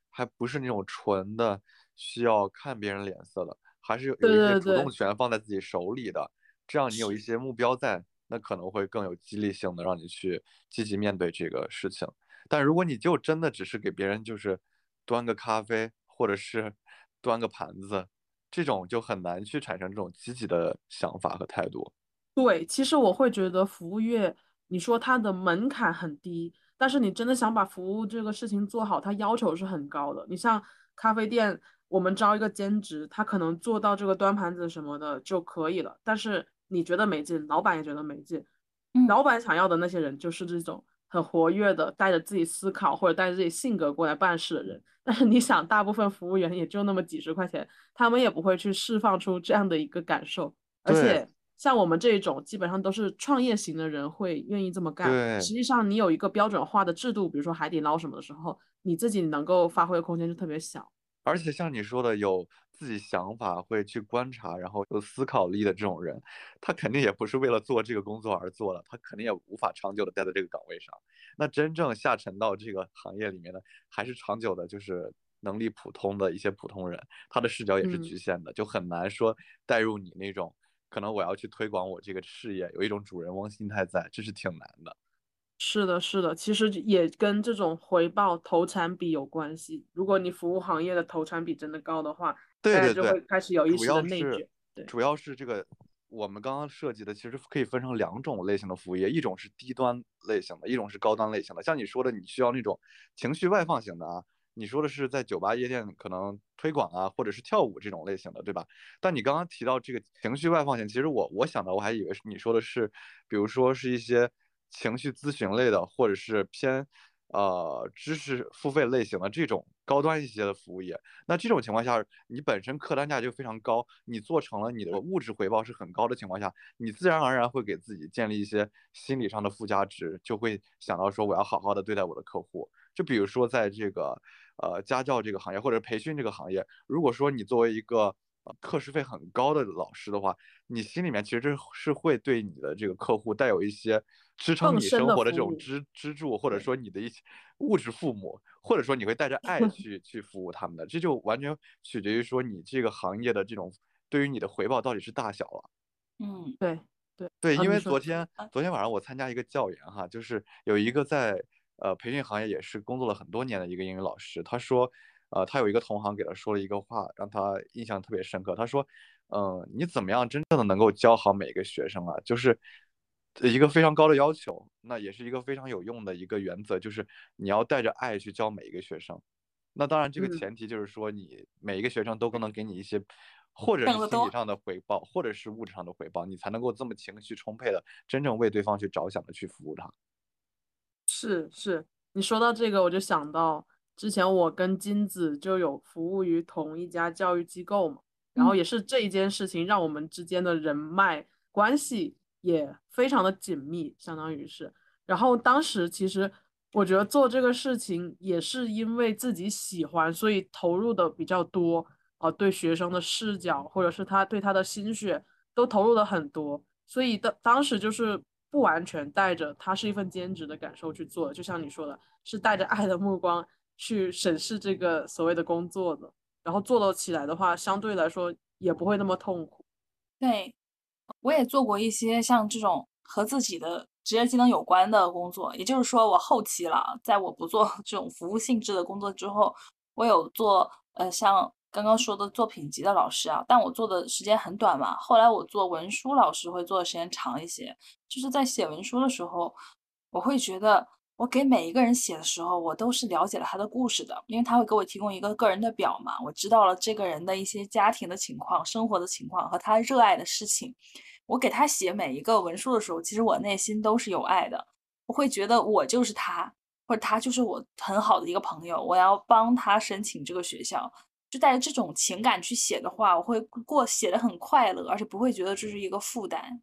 还不是那种纯的需要看别人脸色的。还是有有一些主动权放在自己手里的，这样你有一些目标在，那可能会更有激励性的，让你去积极面对这个事情。但如果你就真的只是给别人就是端个咖啡，或者是 <laughs> 端个盘子，这种就很难去产生这种积极的想法和态度。对，其实我会觉得服务业，你说它的门槛很低，但是你真的想把服务这个事情做好，它要求是很高的。你像咖啡店。我们招一个兼职，他可能做到这个端盘子什么的就可以了。但是你觉得没劲，老板也觉得没劲。老板想要的那些人就是这种很活跃的，带着自己思考或者带着自己性格过来办事的人。<laughs> 但是你想，大部分服务员也就那么几十块钱，他们也不会去释放出这样的一个感受。而且像我们这种，基本上都是创业型的人会愿意这么干。实际上，你有一个标准化的制度，比如说海底捞什么的时候，你自己能够发挥的空间就特别小。而且像你说的，有自己想法、会去观察，然后有思考力的这种人，他肯定也不是为了做这个工作而做的，他肯定也无法长久的待在这个岗位上。那真正下沉到这个行业里面的，还是长久的，就是能力普通的一些普通人，他的视角也是局限的，就很难说带入你那种可能我要去推广我这个事业，有一种主人翁心态在，这是挺难的。是的，是的，其实也跟这种回报投产比有关系。如果你服务行业的投产比真的高的话，对对对，就会开始有意识的内卷。对，主要是这个我们刚刚设计的，其实可以分成两种类型的服务业，一种是低端类型的，一种是高端类型的。像你说的，你需要那种情绪外放型的啊，你说的是在酒吧夜店可能推广啊，或者是跳舞这种类型的，对吧？但你刚刚提到这个情绪外放型，其实我我想到我还以为是你说的是，比如说是一些。情绪咨询类的，或者是偏呃知识付费类型的这种高端一些的服务业，那这种情况下，你本身客单价就非常高，你做成了你的物质回报是很高的情况下，你自然而然会给自己建立一些心理上的附加值，就会想到说我要好好的对待我的客户。就比如说在这个呃家教这个行业或者培训这个行业，如果说你作为一个课时费很高的老师的话，你心里面其实是会对你的这个客户带有一些支撑你生活的这种支支柱，或者说你的一些物质父母，或者说你会带着爱 <laughs> 去去服务他们的，这就完全取决于说你这个行业的这种对于你的回报到底是大小了。嗯，对对对，因为昨天昨天晚上我参加一个教研哈，就是有一个在呃培训行业也是工作了很多年的一个英语老师，他说。呃，他有一个同行给他说了一个话，让他印象特别深刻。他说：“嗯，你怎么样真正的能够教好每个学生啊？就是一个非常高的要求，那也是一个非常有用的一个原则，就是你要带着爱去教每一个学生。那当然，这个前提就是说，你每一个学生都能给你一些，或者是心理上的回报，或者是物质上的回报，你才能够这么情绪充沛的，真正为对方去着想的去服务他。是是，你说到这个，我就想到。之前我跟金子就有服务于同一家教育机构嘛，然后也是这一件事情让我们之间的人脉关系也非常的紧密，相当于是。然后当时其实我觉得做这个事情也是因为自己喜欢，所以投入的比较多啊，对学生的视角或者是他对他的心血都投入了很多，所以当当时就是不完全带着他是一份兼职的感受去做，就像你说的，是带着爱的目光。去审视这个所谓的工作的，然后做到起来的话，相对来说也不会那么痛苦。对，我也做过一些像这种和自己的职业技能有关的工作，也就是说，我后期了，在我不做 <laughs> 这种服务性质的工作之后，我有做呃像刚刚说的作品集的老师啊，但我做的时间很短嘛。后来我做文书老师会做的时间长一些，就是在写文书的时候，我会觉得。我给每一个人写的时候，我都是了解了他的故事的，因为他会给我提供一个个人的表嘛，我知道了这个人的一些家庭的情况、生活的情况和他热爱的事情。我给他写每一个文书的时候，其实我内心都是有爱的，我会觉得我就是他，或者他就是我很好的一个朋友，我要帮他申请这个学校，就带着这种情感去写的话，我会过写的很快乐，而且不会觉得这是一个负担，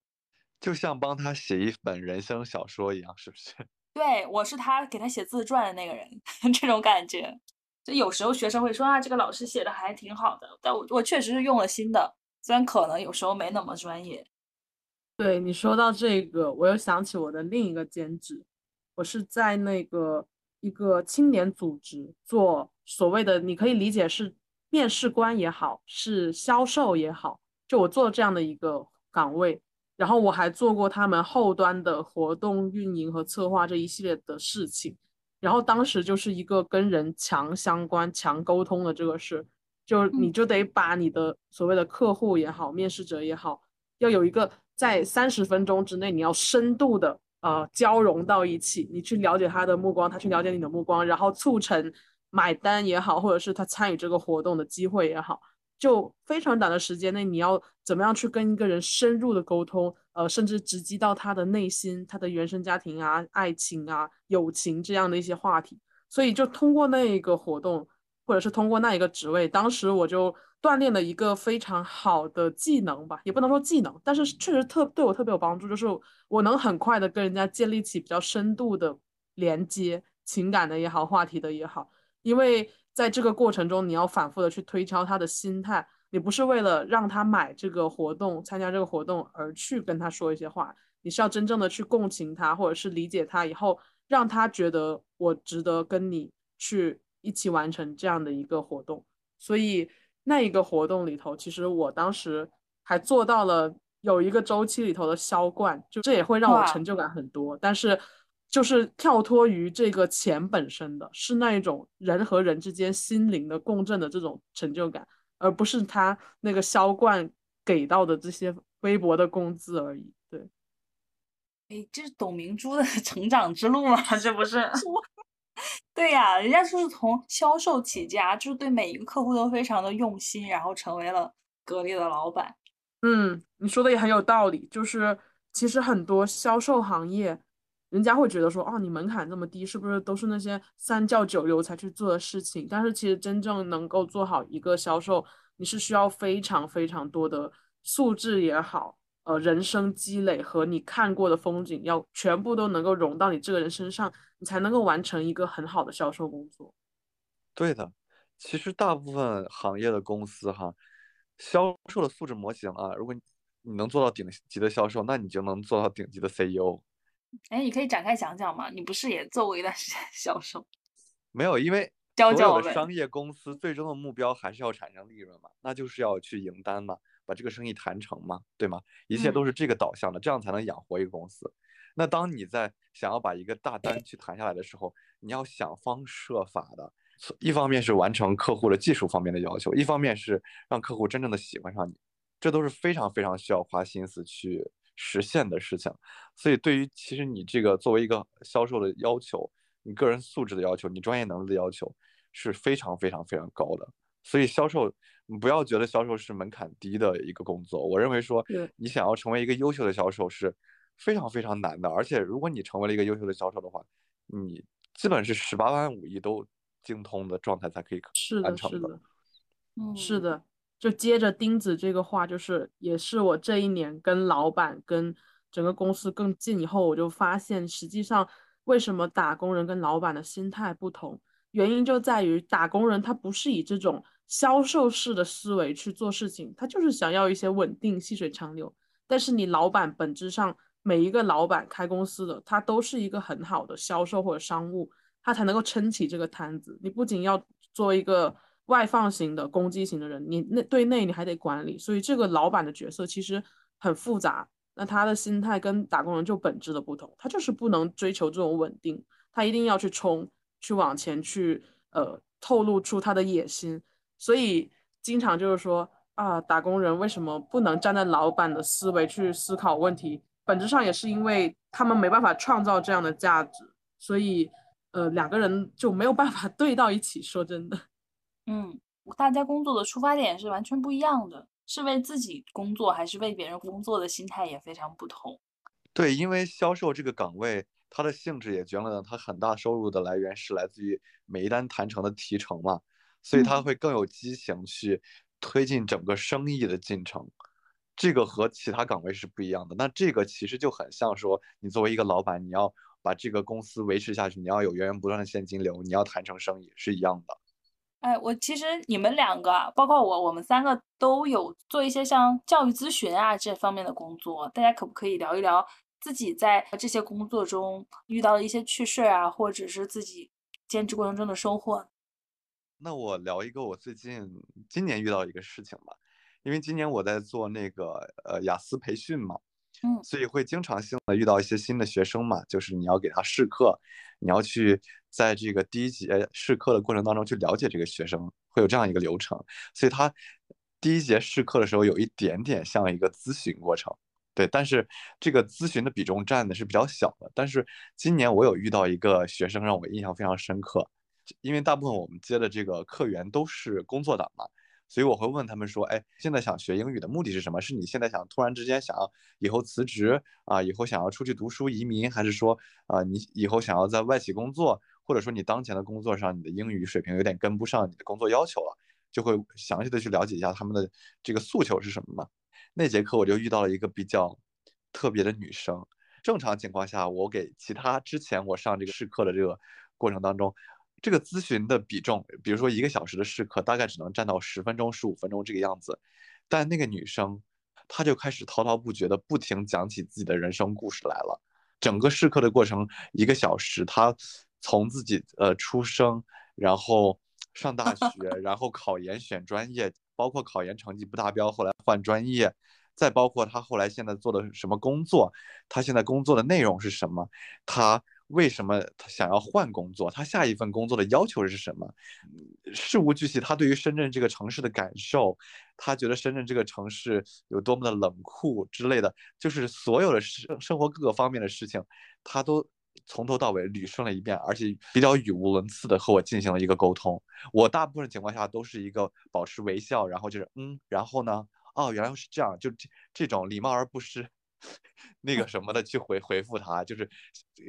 就像帮他写一本人生小说一样，是不是？<laughs> 对，我是他给他写自传的那个人，<laughs> 这种感觉。就有时候学生会说啊，这个老师写的还挺好的，但我我确实是用了心的，虽然可能有时候没那么专业。对你说到这个，我又想起我的另一个兼职，我是在那个一个青年组织做所谓的，你可以理解是面试官也好，是销售也好，就我做这样的一个岗位。然后我还做过他们后端的活动运营和策划这一系列的事情，然后当时就是一个跟人强相关、强沟通的这个事，就你就得把你的所谓的客户也好、面试者也好，要有一个在三十分钟之内你要深度的呃交融到一起，你去了解他的目光，他去了解你的目光，然后促成买单也好，或者是他参与这个活动的机会也好。就非常短的时间内，你要怎么样去跟一个人深入的沟通，呃，甚至直击到他的内心、他的原生家庭啊、爱情啊、友情这样的一些话题。所以就通过那一个活动，或者是通过那一个职位，当时我就锻炼了一个非常好的技能吧，也不能说技能，但是确实特对我特别有帮助，就是我能很快的跟人家建立起比较深度的连接，情感的也好，话题的也好，因为。在这个过程中，你要反复的去推敲他的心态，你不是为了让他买这个活动、参加这个活动而去跟他说一些话，你是要真正的去共情他，或者是理解他，以后让他觉得我值得跟你去一起完成这样的一个活动。所以那一个活动里头，其实我当时还做到了有一个周期里头的销冠，就这也会让我成就感很多。但是。就是跳脱于这个钱本身的，是那一种人和人之间心灵的共振的这种成就感，而不是他那个销冠给到的这些微薄的工资而已。对，哎，这是董明珠的 <laughs> 成长之路吗？这不是？<laughs> 对呀，人家就是从销售起家，就是对每一个客户都非常的用心，然后成为了格力的老板。嗯，你说的也很有道理，就是其实很多销售行业。人家会觉得说，哦，你门槛这么低，是不是都是那些三教九流才去做的事情？但是其实真正能够做好一个销售，你是需要非常非常多的素质也好，呃，人生积累和你看过的风景要全部都能够融到你这个人身上，你才能够完成一个很好的销售工作。对的，其实大部分行业的公司哈，销售的素质模型啊，如果你能做到顶级的销售，那你就能做到顶级的 CEO。哎，你可以展开讲讲吗？你不是也做过一段时间销售？<laughs> 没有，因为所有的商业公司最终的目标还是要产生利润嘛，那就是要去赢单嘛，把这个生意谈成嘛，对吗？一切都是这个导向的，这样才能养活一个公司。那当你在想要把一个大单去谈下来的时候，你要想方设法的一方面是完成客户的技术方面的要求，一方面是让客户真正的喜欢上你，这都是非常非常需要花心思去实现的事情。所以，对于其实你这个作为一个销售的要求，你个人素质的要求，你专业能力的要求是非常非常非常高的。所以，销售你不要觉得销售是门槛低的一个工作。我认为说，你想要成为一个优秀的销售是非常非常难的。而且，如果你成为了一个优秀的销售的话，你基本是十八般武艺都精通的状态才可以是的，是的，嗯，是的。就接着钉子这个话，就是也是我这一年跟老板跟整个公司更近以后，我就发现，实际上为什么打工人跟老板的心态不同，原因就在于打工人他不是以这种销售式的思维去做事情，他就是想要一些稳定、细水长流。但是你老板本质上。每一个老板开公司的，他都是一个很好的销售或者商务，他才能够撑起这个摊子。你不仅要做一个外放型的攻击型的人，你内对内你还得管理，所以这个老板的角色其实很复杂。那他的心态跟打工人就本质的不同，他就是不能追求这种稳定，他一定要去冲，去往前去，呃，透露出他的野心。所以经常就是说啊，打工人为什么不能站在老板的思维去思考问题？本质上也是因为他们没办法创造这样的价值，所以呃两个人就没有办法 <laughs> 对到一起。说真的，嗯，大家工作的出发点是完全不一样的，是为自己工作还是为别人工作的心态也非常不同。对，因为销售这个岗位，它的性质也决定了它很大收入的来源是来自于每一单谈成的提成嘛，所以它会更有激情去推进整个生意的进程。这个和其他岗位是不一样的。那这个其实就很像说，你作为一个老板，你要把这个公司维持下去，你要有源源不断的现金流，你要谈成生意是一样的。哎，我其实你们两个，包括我，我们三个都有做一些像教育咨询啊这方面的工作。大家可不可以聊一聊自己在这些工作中遇到的一些趣事啊，或者是自己兼职过程中的收获？那我聊一个我最近今年遇到一个事情吧。因为今年我在做那个呃雅思培训嘛，嗯，所以会经常性的遇到一些新的学生嘛，就是你要给他试课，你要去在这个第一节试课的过程当中去了解这个学生，会有这样一个流程，所以他第一节试课的时候有一点点像一个咨询过程，对，但是这个咨询的比重占的是比较小的。但是今年我有遇到一个学生让我印象非常深刻，因为大部分我们接的这个客源都是工作党嘛。所以我会问他们说，哎，现在想学英语的目的是什么？是你现在想突然之间想要以后辞职啊，以后想要出去读书移民，还是说啊，你以后想要在外企工作，或者说你当前的工作上你的英语水平有点跟不上你的工作要求了，就会详细的去了解一下他们的这个诉求是什么嘛？那节课我就遇到了一个比较特别的女生。正常情况下，我给其他之前我上这个试课的这个过程当中。这个咨询的比重，比如说一个小时的试课，大概只能占到十分钟、十五分钟这个样子。但那个女生，她就开始滔滔不绝的不停讲起自己的人生故事来了。整个试课的过程一个小时，她从自己呃出生，然后上大 <laughs> 学，然后考研选专业，包括考研成绩不达标，后来换专业，再包括她后来现在做的什么工作，她现在工作的内容是什么，她。为什么他想要换工作？他下一份工作的要求是什么？事无巨细，他对于深圳这个城市的感受，他觉得深圳这个城市有多么的冷酷之类的，就是所有的生生活各个方面的事情，他都从头到尾捋顺了一遍，而且比较语无伦次的和我进行了一个沟通。我大部分情况下都是一个保持微笑，然后就是嗯，然后呢？哦，原来是这样，就这这种礼貌而不失。那个什么的去回回复他，就是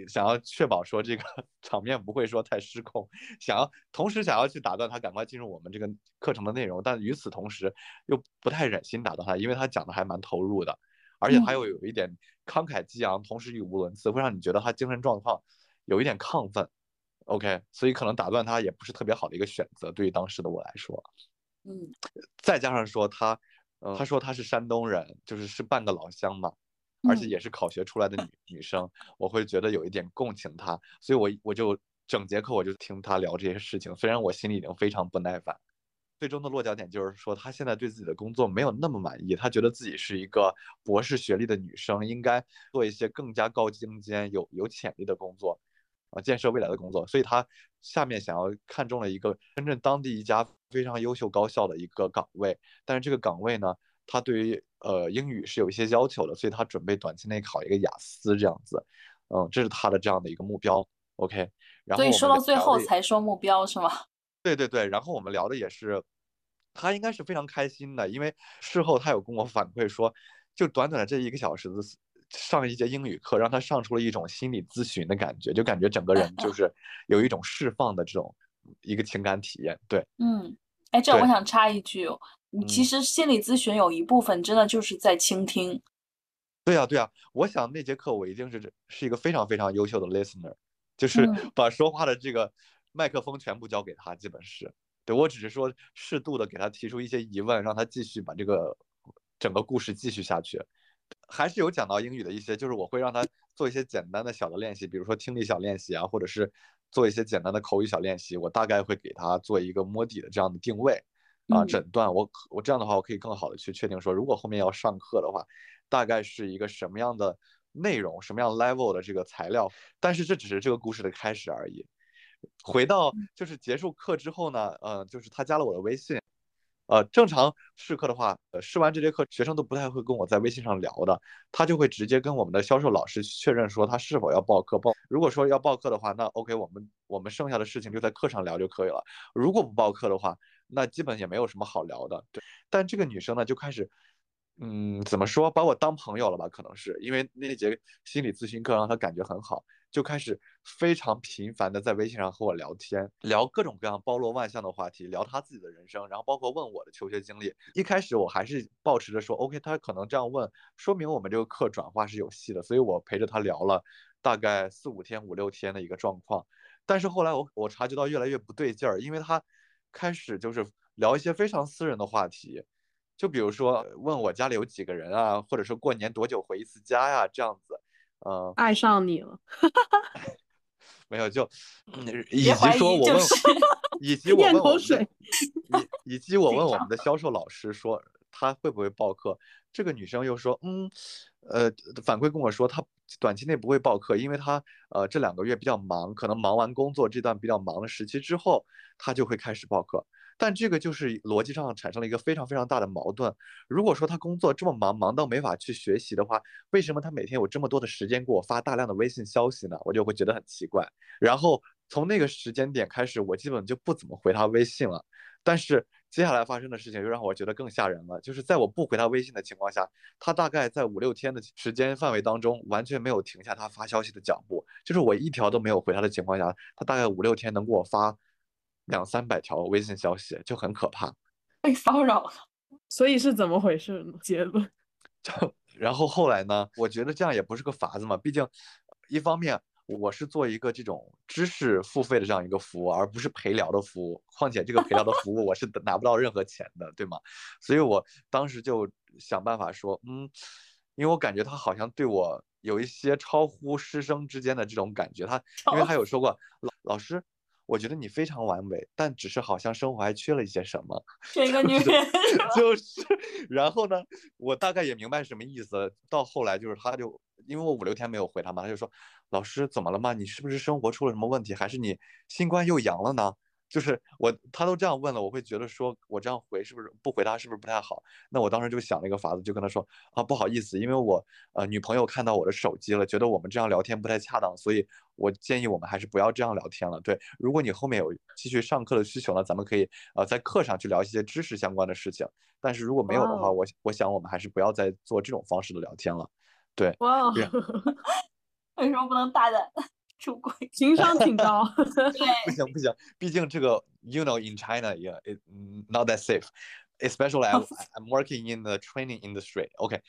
想要确保说这个 <laughs> 场面不会说太失控，想要同时想要去打断他，赶快进入我们这个课程的内容，但与此同时又不太忍心打断他，因为他讲的还蛮投入的，而且他又有一点慷慨激昂，同时语无伦次，会让你觉得他精神状况有一点亢奋。OK，所以可能打断他也不是特别好的一个选择，对于当时的我来说。嗯，再加上说他，他说他是山东人，就是是半个老乡嘛。而且也是考学出来的女女生，我会觉得有一点共情她，所以我我就整节课我就听她聊这些事情，虽然我心里已经非常不耐烦。最终的落脚点就是说，她现在对自己的工作没有那么满意，她觉得自己是一个博士学历的女生，应该做一些更加高精尖、有有潜力的工作。啊建设未来的工作，所以她下面想要看中了一个深圳当地一家非常优秀高校的一个岗位，但是这个岗位呢，他对于呃英语是有一些要求的，所以他准备短期内考一个雅思这样子，嗯，这是他的这样的一个目标。OK，然后所以说到最后才说目标是吗？<laughs> 对对对，然后我们聊的也是，他应该是非常开心的，因为事后他有跟我反馈说，就短短的这一个小时的上一节英语课，让他上出了一种心理咨询的感觉，就感觉整个人就 <laughs> 是有一种释放的这种一个情感体验。对，嗯，哎，这我想插一句，你其实心理咨询有一部分真的就是在倾听。对呀对呀，我想那节课我一定是是一个非常非常优秀的 listener，就是把说话的这个。麦克风全部交给他，基本是对我只是说适度的给他提出一些疑问，让他继续把这个整个故事继续下去。还是有讲到英语的一些，就是我会让他做一些简单的小的练习，比如说听力小练习啊，或者是做一些简单的口语小练习。我大概会给他做一个摸底的这样的定位啊诊断。我我这样的话，我可以更好的去确定说，如果后面要上课的话，大概是一个什么样的内容，什么样 level 的这个材料。但是这只是这个故事的开始而已。回到就是结束课之后呢，呃，就是他加了我的微信，呃，正常试课的话，呃，试完这节课，学生都不太会跟我在微信上聊的，他就会直接跟我们的销售老师确认说他是否要报课报。如果说要报课的话，那 OK，我们我们剩下的事情就在课上聊就可以了。如果不报课的话，那基本也没有什么好聊的。对，但这个女生呢，就开始，嗯，怎么说，把我当朋友了吧？可能是因为那节心理咨询课让他感觉很好。就开始非常频繁的在微信上和我聊天，聊各种各样包罗万象的话题，聊他自己的人生，然后包括问我的求学经历。一开始我还是保持着说，OK，他可能这样问，说明我们这个课转化是有戏的，所以我陪着他聊了大概四五天、五六天的一个状况。但是后来我我察觉到越来越不对劲儿，因为他开始就是聊一些非常私人的话题，就比如说问我家里有几个人啊，或者说过年多久回一次家呀，这样子。嗯，爱上你了，<laughs> 没有就，以及说我问，以及我问我们，以以及我问我们的销售老师说他会不会报课，这个女生又说，嗯，呃，反馈跟我说她短期内不会报课，因为她呃这两个月比较忙，可能忙完工作这段比较忙的时期之后，她就会开始报课。但这个就是逻辑上产生了一个非常非常大的矛盾。如果说他工作这么忙，忙到没法去学习的话，为什么他每天有这么多的时间给我发大量的微信消息呢？我就会觉得很奇怪。然后从那个时间点开始，我基本就不怎么回他微信了。但是接下来发生的事情又让我觉得更吓人了，就是在我不回他微信的情况下，他大概在五六天的时间范围当中，完全没有停下他发消息的脚步。就是我一条都没有回他的情况下，他大概五六天能给我发。两三百条微信消息就很可怕，<laughs> 被骚扰了，所以是怎么回事呢？结论 <laughs> 就然后后来呢？我觉得这样也不是个法子嘛。毕竟，一方面我是做一个这种知识付费的这样一个服务，而不是陪聊的服务。况且这个陪聊的服务我是拿不到任何钱的，对吗？所以我当时就想办法说，嗯，因为我感觉他好像对我有一些超乎师生之间的这种感觉。他因为他有说过，老老师。我觉得你非常完美，但只是好像生活还缺了一些什么。<laughs> <laughs> 这个女人 <laughs> 就是，然后呢，我大概也明白什么意思。到后来就是，他就因为我五六天没有回他嘛，他就说：“老师怎么了嘛？你是不是生活出了什么问题？还是你新冠又阳了呢？”就是我，他都这样问了，我会觉得说，我这样回是不是不回答是不是不太好？那我当时就想了一个法子，就跟他说啊，不好意思，因为我呃女朋友看到我的手机了，觉得我们这样聊天不太恰当，所以我建议我们还是不要这样聊天了。对，如果你后面有继续上课的需求呢，咱们可以呃在课上去聊一些知识相关的事情。但是如果没有的话，我我想我们还是不要再做这种方式的聊天了。对，哇，<laughs> 为什么不能大胆？出轨，情商挺高。不行不行，毕竟这个，you know in China yeah it not that safe, especially I'm I'm working in the training industry. OK,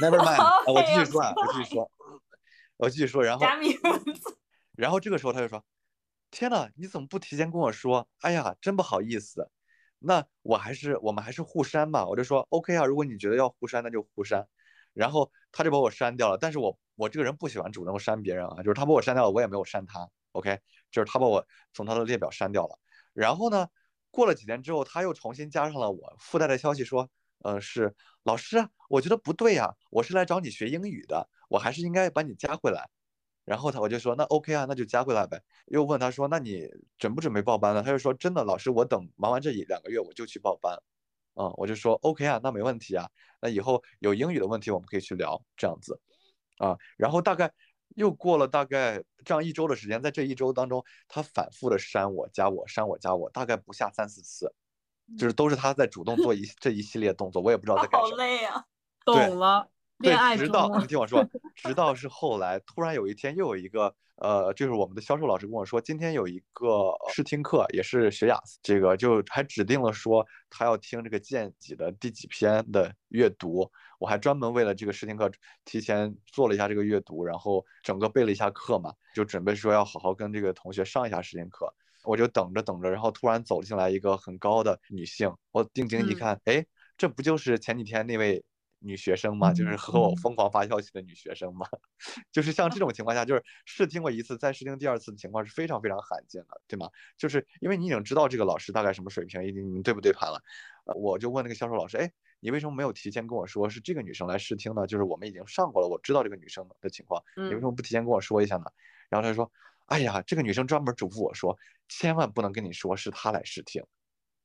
never mind. 我继续说啊，我继续说，我继续说，然后，然后这个时候他就说，天呐，你怎么不提前跟我说？哎呀，真不好意思。那我还是我们还是互删吧。我就说 OK 啊，如果你觉得要互删，那就互删。然后他就把我删掉了，但是我我这个人不喜欢主动删别人啊，就是他把我删掉了，我也没有删他，OK，就是他把我从他的列表删掉了。然后呢，过了几天之后，他又重新加上了我，附带的消息说，呃，是老师，我觉得不对呀，我是来找你学英语的，我还是应该把你加回来。然后他我就说那 OK 啊，那就加回来呗。又问他说那你准不准备报班呢？他就说真的，老师我等忙完这一两个月我就去报班。嗯，我就说 OK 啊，那没问题啊。那以后有英语的问题我们可以去聊这样子。啊，然后大概又过了大概这样一周的时间，在这一周当中，他反复的删我加我删我加我，大概不下三四次，就是都是他在主动做一 <laughs> 这一系列动作，我也不知道在干什么。好累啊！懂了。对，直到你听我说，<laughs> 直到是后来突然有一天又有一个呃，就是我们的销售老师跟我说，今天有一个试听课，也是学雅思，这个就还指定了说他要听这个剑几的第几篇的阅读，我还专门为了这个试听课提前做了一下这个阅读，然后整个背了一下课嘛，就准备说要好好跟这个同学上一下试听课，我就等着等着，然后突然走进来一个很高的女性，我定睛一看，哎，这不就是前几天那位？女学生嘛，就是和我疯狂发消息的女学生嘛，<laughs> 就是像这种情况下，就是试听过一次，再试听第二次的情况是非常非常罕见的，对吗？就是因为你已经知道这个老师大概什么水平，已经你对不对盘了，我就问那个销售老师，哎，你为什么没有提前跟我说是这个女生来试听呢？就是我们已经上过了，我知道这个女生的情况，你为什么不提前跟我说一下呢？然后他说，哎呀，这个女生专门嘱咐我说，千万不能跟你说是她来试听，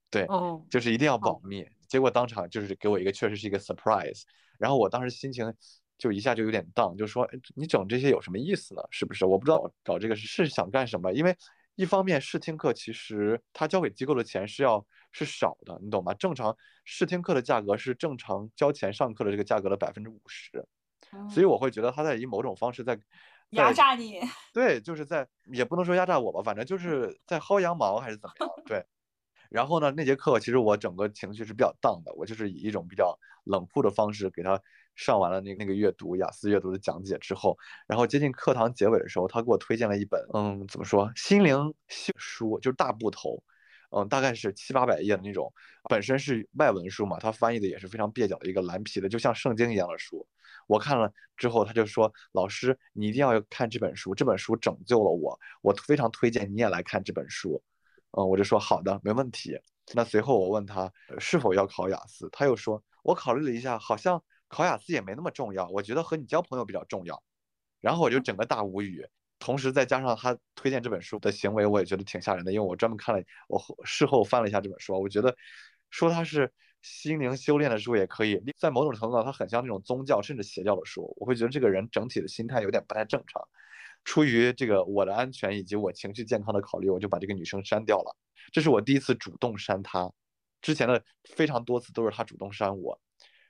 对，就是一定要保密。结果当场就是给我一个，确实是一个 surprise，然后我当时心情就一下就有点 down，就说你整这些有什么意思呢？是不是？我不知道搞这个是是想干什么？因为一方面试听课其实他交给机构的钱是要是少的，你懂吗？正常试听课的价格是正常交钱上课的这个价格的百分之五十，所以我会觉得他在以某种方式在压榨你。<laughs> 对，就是在也不能说压榨我吧，反正就是在薅羊毛还是怎么样？对。然后呢，那节课其实我整个情绪是比较荡的，我就是以一种比较冷酷的方式给他上完了那那个阅读雅思阅读的讲解之后，然后接近课堂结尾的时候，他给我推荐了一本，嗯，怎么说，心灵书，就是大部头，嗯，大概是七八百页的那种，本身是外文书嘛，他翻译的也是非常蹩脚的一个蓝皮的，就像圣经一样的书。我看了之后，他就说，老师你一定要看这本书，这本书拯救了我，我非常推荐你也来看这本书。嗯，我就说好的，没问题。那随后我问他是否要考雅思，他又说，我考虑了一下，好像考雅思也没那么重要，我觉得和你交朋友比较重要。然后我就整个大无语，同时再加上他推荐这本书的行为，我也觉得挺吓人的，因为我专门看了，我事后翻了一下这本书，我觉得说他是心灵修炼的书也可以，在某种程度上，他很像那种宗教甚至邪教的书，我会觉得这个人整体的心态有点不太正常。出于这个我的安全以及我情绪健康的考虑，我就把这个女生删掉了。这是我第一次主动删她，之前的非常多次都是她主动删我。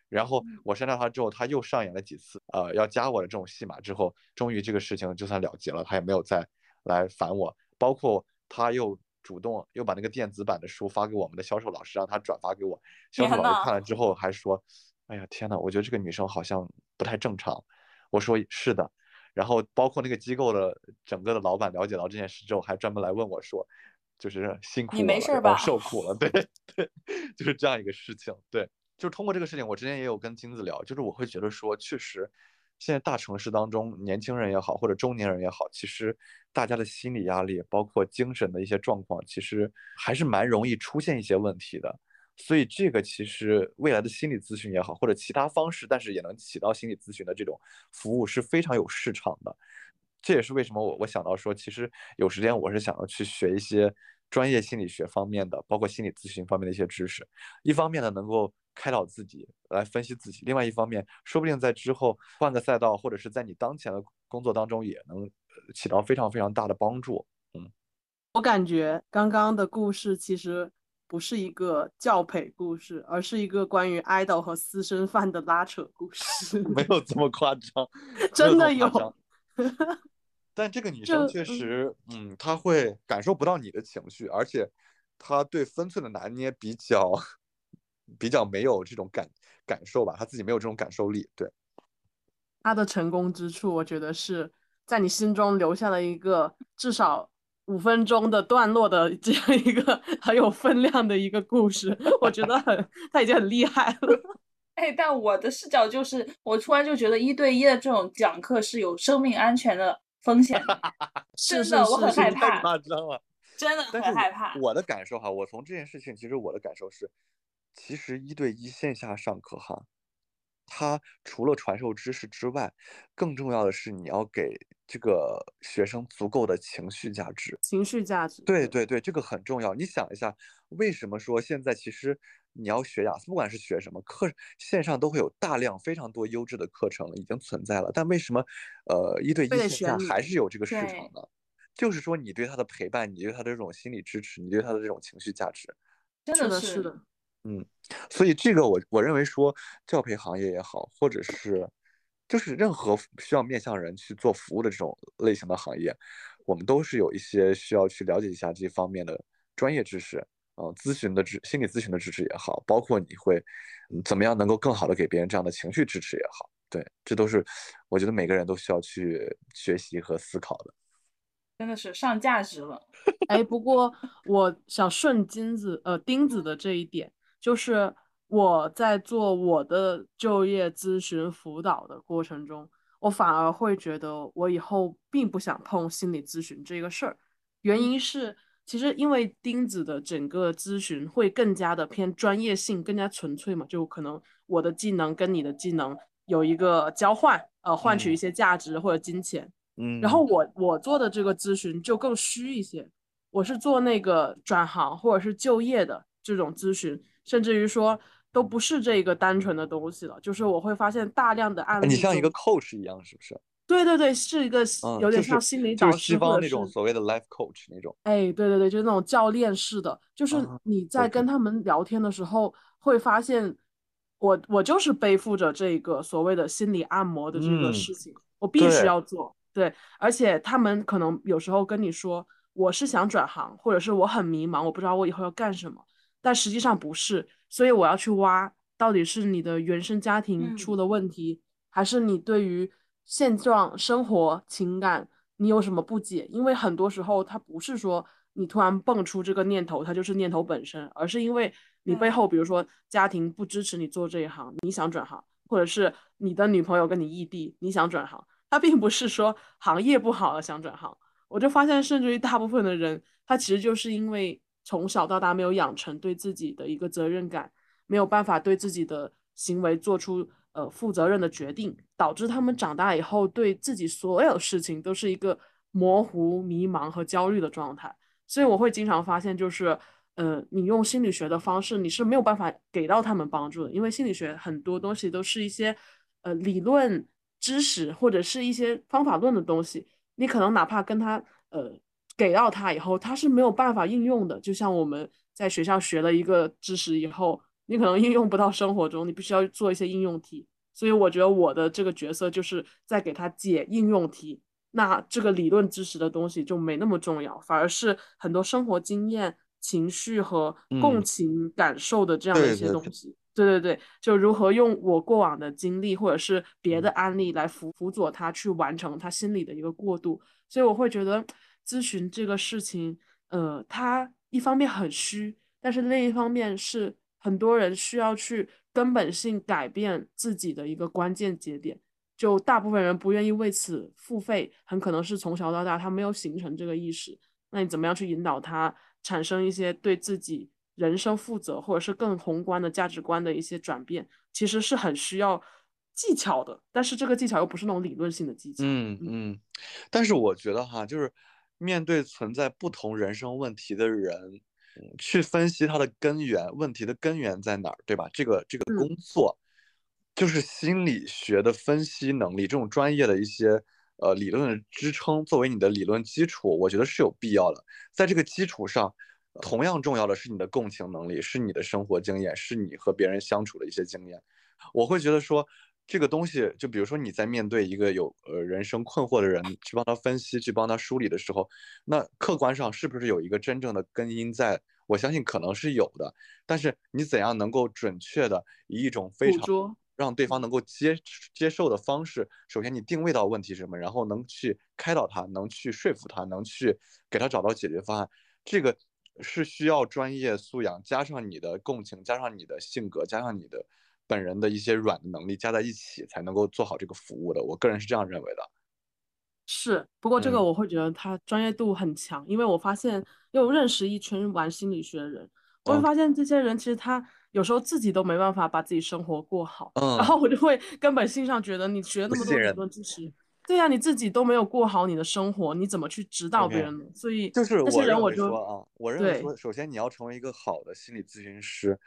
然后我删掉她之后，她又上演了几次呃要加我的这种戏码之后，终于这个事情就算了结了，她也没有再来烦我。包括她又主动又把那个电子版的书发给我们的销售老师，让他转发给我。销售老师看了之后还说：“哎呀天呐，我觉得这个女生好像不太正常。”我说：“是的。”然后包括那个机构的整个的老板了解到这件事之后，还专门来问我说，就是辛苦你没事吧？受苦了，<laughs> 对对，就是这样一个事情。对，就通过这个事情，我之前也有跟金子聊，就是我会觉得说，确实，现在大城市当中，年轻人也好，或者中年人也好，其实大家的心理压力，包括精神的一些状况，其实还是蛮容易出现一些问题的。所以这个其实未来的心理咨询也好，或者其他方式，但是也能起到心理咨询的这种服务是非常有市场的。这也是为什么我我想到说，其实有时间我是想要去学一些专业心理学方面的，包括心理咨询方面的一些知识。一方面呢，能够开导自己来分析自己；另外一方面，说不定在之后换个赛道，或者是在你当前的工作当中，也能起到非常非常大的帮助。嗯，我感觉刚刚的故事其实。不是一个教培故事，而是一个关于爱豆和私生饭的拉扯故事。<laughs> 没有这么夸张，<laughs> 真的有。但这个女生确实，嗯，她会感受不到你的情绪，而且她对分寸的拿捏比较比较没有这种感感受吧，她自己没有这种感受力。对，她的成功之处，我觉得是在你心中留下了一个至少。五分钟的段落的这样一个很有分量的一个故事，我觉得很他已经很厉害了。<laughs> 哎，但我的视角就是，我突然就觉得一对一的这种讲课是有生命安全的风险，<laughs> 真的我很害怕。夸张了，真的很害怕。我的感受哈，我从这件事情，其实我的感受是，其实一对一线下上课哈，它除了传授知识之外，更重要的是你要给这个学生足够的情绪价值。情绪价值，对对对，这个很重要。你想一下，为什么说现在其实你要学雅思，不管是学什么课，线上都会有大量非常多优质的课程已经存在了，但为什么呃一对一线下还是有这个市场呢？就是说你对他的陪伴，你对他的这种心理支持，你对他的这种情绪价值。真的，真是的，嗯，所以这个我我认为说教培行业也好，或者是就是任何需要面向人去做服务的这种类型的行业，我们都是有一些需要去了解一下这方面的专业知识，呃，咨询的知心理咨询的知识也好，包括你会怎么样能够更好的给别人这样的情绪支持也好，对，这都是我觉得每个人都需要去学习和思考的。真的是上价值了。<laughs> 哎，不过我想顺金子呃钉子的这一点，就是我在做我的就业咨询辅导的过程中，我反而会觉得我以后并不想碰心理咨询这个事儿。原因是，其实因为钉子的整个咨询会更加的偏专业性，更加纯粹嘛，就可能我的技能跟你的技能有一个交换，呃，换取一嗯些价值或者金钱。嗯，然后我我做的这个咨询就更虚一些，我是做那个转行或者是就业的这种咨询，甚至于说都不是这个单纯的东西了，就是我会发现大量的案例你像一个 coach 一样，是不是？对对对，是一个嗯，有点像心理就是西导师或者方那种所谓的 life coach 那种。哎，对对对，就是那种教练式的，就是啊你在跟他们聊天的时候，会发现我我就是背负着这个所谓的心理按摩的这个嗯事情，我必须要做。对，而且他们可能有时候跟你说我是想转行，或者是我很迷茫，我不知道我以后要干什么，但实际上不是，所以我要去挖到底是你的原生家庭出嗯了问题，还是你对于现状、生活、情感你有什么不解？因为很多时候它不是说你突然蹦出这个念头，它就是念头本身，而是因为你背后，比如说家庭不支持你做这一行，你想转行，或者是你的女朋友跟你异地，你想转行，它并不是说行业不好了想转行。我就发现，甚至于大部分的人，他其实就是因为从小到大没有养成对自己的一个责任感，没有办法对自己的行为做出呃负责任的决定，导致他们长大以后对自己所有事情都是一个模糊、迷茫和焦虑的状态。所以我会经常发现，就是呃，你用心理学的方式，你是没有办法给到他们帮助的，因为心理学很多东西都是一些呃理论知识或者是一些方法论的东西，你可能哪怕跟他呃给到他以后，他是没有办法应用的。就像我们在学校学了一个知识以后，你可能应用不到生活中，你必须要做一些应用题。所以我觉得我的这个角色就是在给他解应用题。那这个理论知识的东西就没那么重要，反而是很多生活经验、情绪和共嗯情感受的这样的一些对对对东西。对对对，就如何用我过往的经历或者是别的嗯案例来辅辅佐他去完成他心里的一个过渡。所以我会觉得咨询这个事情，呃，它一方面很虚，但是另一方面是很多人需要去根本性改变自己的一个关键节点。就大部分人不愿意为此付费，很可能是从小到大他没有形成这个意识。那你怎么样去引导他产生一些对自己人生负责，或者是更宏观的价值观的一些转变，其实是很需要技巧的。但是这个技巧又不是那种理论性的技巧。嗯嗯，但是我觉得哈，就是面对存在不同人生问题的人，嗯去分析它的根源，问题的根源在哪儿，对吧？这个这个嗯工作，就是心理学的分析能力，这种专业的一些呃理论的支撑，作为你的理论基础，我觉得是有必要的。在这个基础上，同样重要的是你的共情能力，是你的生活经验，是你和别人相处的一些经验。我会觉得说，这个东西，就比如说你在面对一个有呃人生困惑的人，去帮他分析，去帮他梳理的时候，那客观上是不是有一个真正的根因在？我相信可能是有的，但是你怎样能够准确的以一种非常让对方能够接接受的方式，首先你定位到问题是什么，然后能去开导他，能去说服他，能去给他找到解决方案，这个是需要专业素养，加上你的共情，加上你的性格，加上你的本人的一些软的能力加在一起，才能够做好这个服务的。我个人是这样认为的。是，不过这个嗯我会觉得他专业度很强，因为我发现又认识一群玩心理学的人，我会嗯发现这些人其实他有时候自己都没办法把自己生活过好，嗯然后我就会根本性上觉得你学了那么多理论知识，对呀、你自己都没有过好你的生活，你怎么去指导别人呢？所以就是那些人我就说啊，我认为说，首先你要成为一个好的心理咨询师，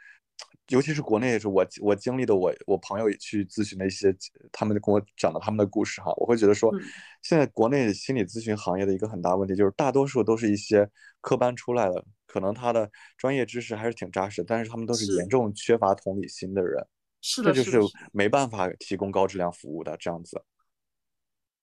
尤其是国内也是我我经历的我我朋友也去咨询的一些，他们跟我讲了他们的故事哈，我会觉得说嗯，现在国内心理咨询行业的一个很大问题就是大多数都是一些科班出来的，可能他的专业知识还是挺扎实，但是他们都是是严重缺乏同理心的人，是的，这就是没办法提供高质量服务的这样子。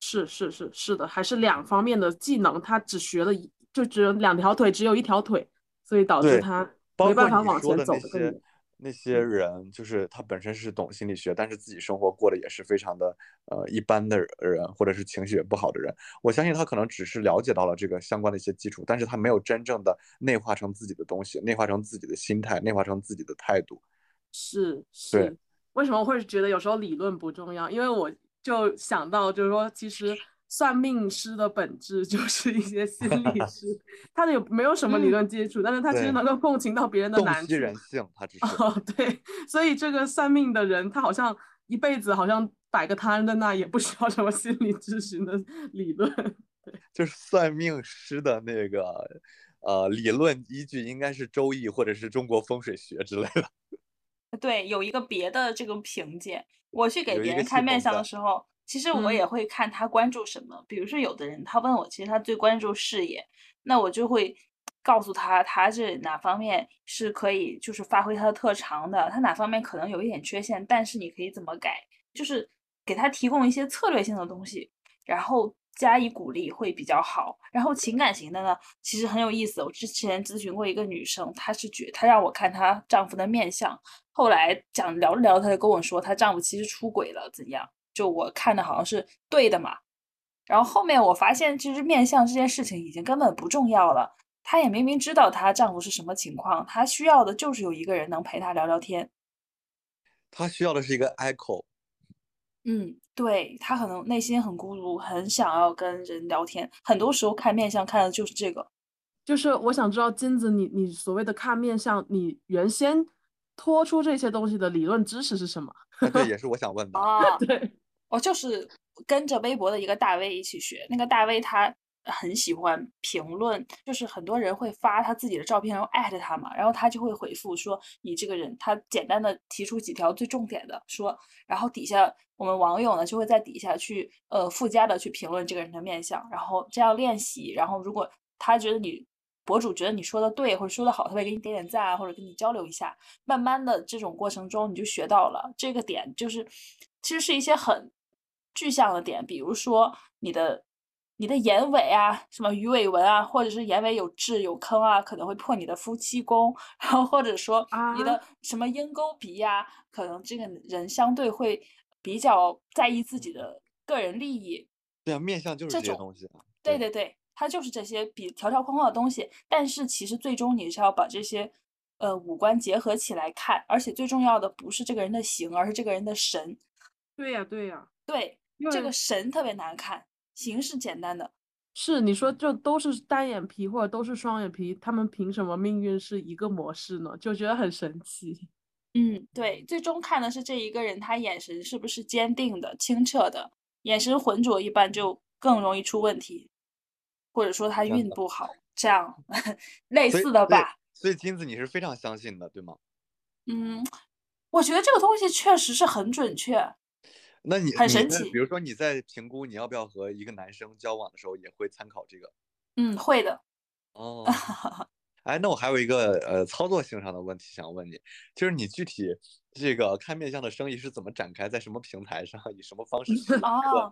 是是是是的，还是两方面的技能，他只学了一，就只有两条腿，只有一条腿，所以导致他没办法往前走的更远。那些嗯人，就是他本身是懂心理学，但是自己生活过得也是非常的呃一般的人，或者是情绪也不好的人。我相信他可能只是了解到了这个相关的一些基础，但是他没有真正的内化成自己的东西，内化成自己的心态，内化成自己的态度。是是，为什么会觉得有时候理论不重要？因为我就想到，就是说，其实算命师的本质就是一些心理 <laughs> 师，他的有没有什么理论基础，但是他其实能够共情到别人的难处。悉人性，他只 <laughs> 是哦，对，所以这个算命的人，他好像一辈子好像摆个摊在那，也不需要什么心理咨询的理论。就是算命师的那个呃理论依据应该是周易或者是中国风水学之类的。对，有一个别的这个评鉴。我去给别人看面相的时候，其实我嗯也会看他关注什么。比如说，有的人他问我，其实他最关注事业，那我就会告诉他，他这哪方面是可以就是发挥他的特长的，他哪方面可能有一点缺陷，但是你可以怎么改，就是给他提供一些策略性的东西，然后加以鼓励会比较好。然后情感型的呢，其实很有意思。我之前咨询过一个女生，她是觉她让我看她丈夫的面相，后来讲聊着聊着，她就跟我说她丈夫其实出轨了，怎样？就我看的好像是对的嘛。然后后面我发现，其实面相这件事情已经根本不重要了。她也明明知道她丈夫是什么情况，她需要的就是有一个人能陪她聊聊天。她需要的是一个 echo。嗯，对，她可能内心很孤独，很想要跟人聊天。很多时候看面相看的就是这个。就是我想知道金子，你你所谓的看面相，你原先拖出这些东西的理论知识是什么？哎，对，也是我想问的。啊，<laughs> 对，我就是跟着微博的一个大 V 一起学，那个大 V 他很喜欢评论，就是很多人会发他自己的照片，然后艾特他嘛，然后他就会回复说你这个人，他简单的提出几条最重点的说，然后底下我们网友呢就会在底下去呃附加的去评论这个人的面相，然后这样练习，然后如果他觉得你。博主觉得你说的对或者说的好，他会给你点点赞啊，或者跟你交流一下。慢慢的这种过程中，你就学到了这个点，就是其实是一些很具象的点，比如说你的你的眼尾啊，什么鱼尾纹啊，或者是眼尾有痣有坑啊，可能会破你的夫妻宫，<laughs> 然后或者说你的什么鹰钩鼻呀、可能这个人相对会比较在意自己的个人利益。对啊，面相就是这些东西啊。对对对，它就是这些比条条框框的东西，但是其实最终你是要把这些呃五官结合起来看，而且最重要的不是这个人的形，而是这个人的神。对呀，对呀，对，这个神特别难看，形是简单的。是你说就都是单眼皮或者都是双眼皮，他们凭什么命运是一个模式呢？就觉得很神奇。嗯，对，最终看的是这一个人他眼神是不是坚定的、清澈的，眼神浑浊一般就更容易出问题，或者说他运不好，这样 <laughs> 类似的吧。所以金子你是非常相信的，对吗？嗯，我觉得这个东西确实是很准确。那你你很神奇比如说你在评估你要不要和一个男生交往的时候，也会参考这个。嗯，会的。哦，<laughs> 哎，那我还有一个呃操作性上的问题想问你，就是你具体这个看面相的生意是怎么展开，在什么平台上，以什么方式去 <laughs> 哦？，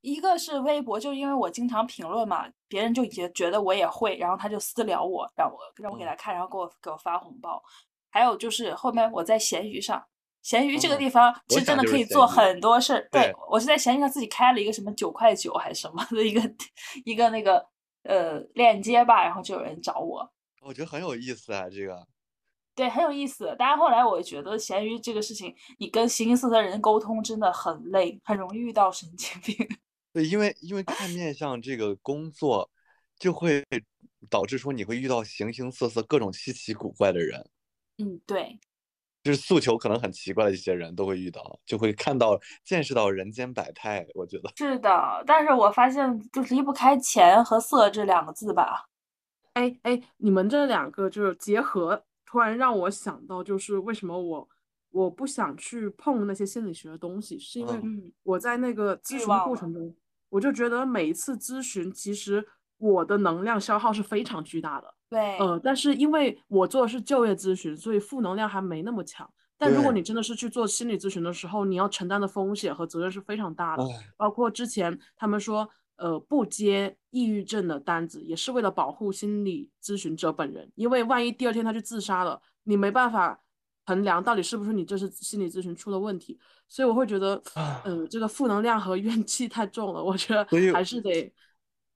一个是微博，就因为我经常评论嘛，别人就也觉得我也会，然后他就私聊我，让我让我给嗯他看，然后给我给我发红包。还有就是后面我在闲鱼上，闲鱼这个哦地方其我实真的可以做很多事儿。对对我是在闲鱼上自己开了一个什么九块九还是什么的一个一个那个呃链接吧，然后就有人找我。我觉得很有意思啊，这个。对，很有意思。但是后来我觉得闲鱼这个事情，你跟形形色色的人沟通真的很累，很容易遇到神经病。<laughs> 对，因为因为看面相这个工作，就会导致说你会遇到形形色色、各种稀奇古怪的人。嗯，对。就是诉求可能很奇怪的一些人都会遇到，就会看到见识到人间百态。我觉得是的，但是我发现就离不开钱和色这两个字吧。哎哎，你们这两个就是结合，突然让我想到，就是为什么我我不想去碰那些心理学的东西，是因为我在那个咨询过程中，我就觉得每一次咨询，其实我的能量消耗是非常巨大的。对，呃，但是因为我做的是就业咨询，所以负能量还没那么强。但如果你真的是去做心理咨询的时候，你要承担的风险和责任是非常大的，包括之前他们说。呃，不接抑郁症的单子，也是为了保护心理咨询者本人，因为万一第二天他去自杀了，你没办法衡量到底是不是你这是心理咨询出了问题，所以我会觉得，嗯，这个负能量和 <laughs> 怨气太重了，我觉得还是得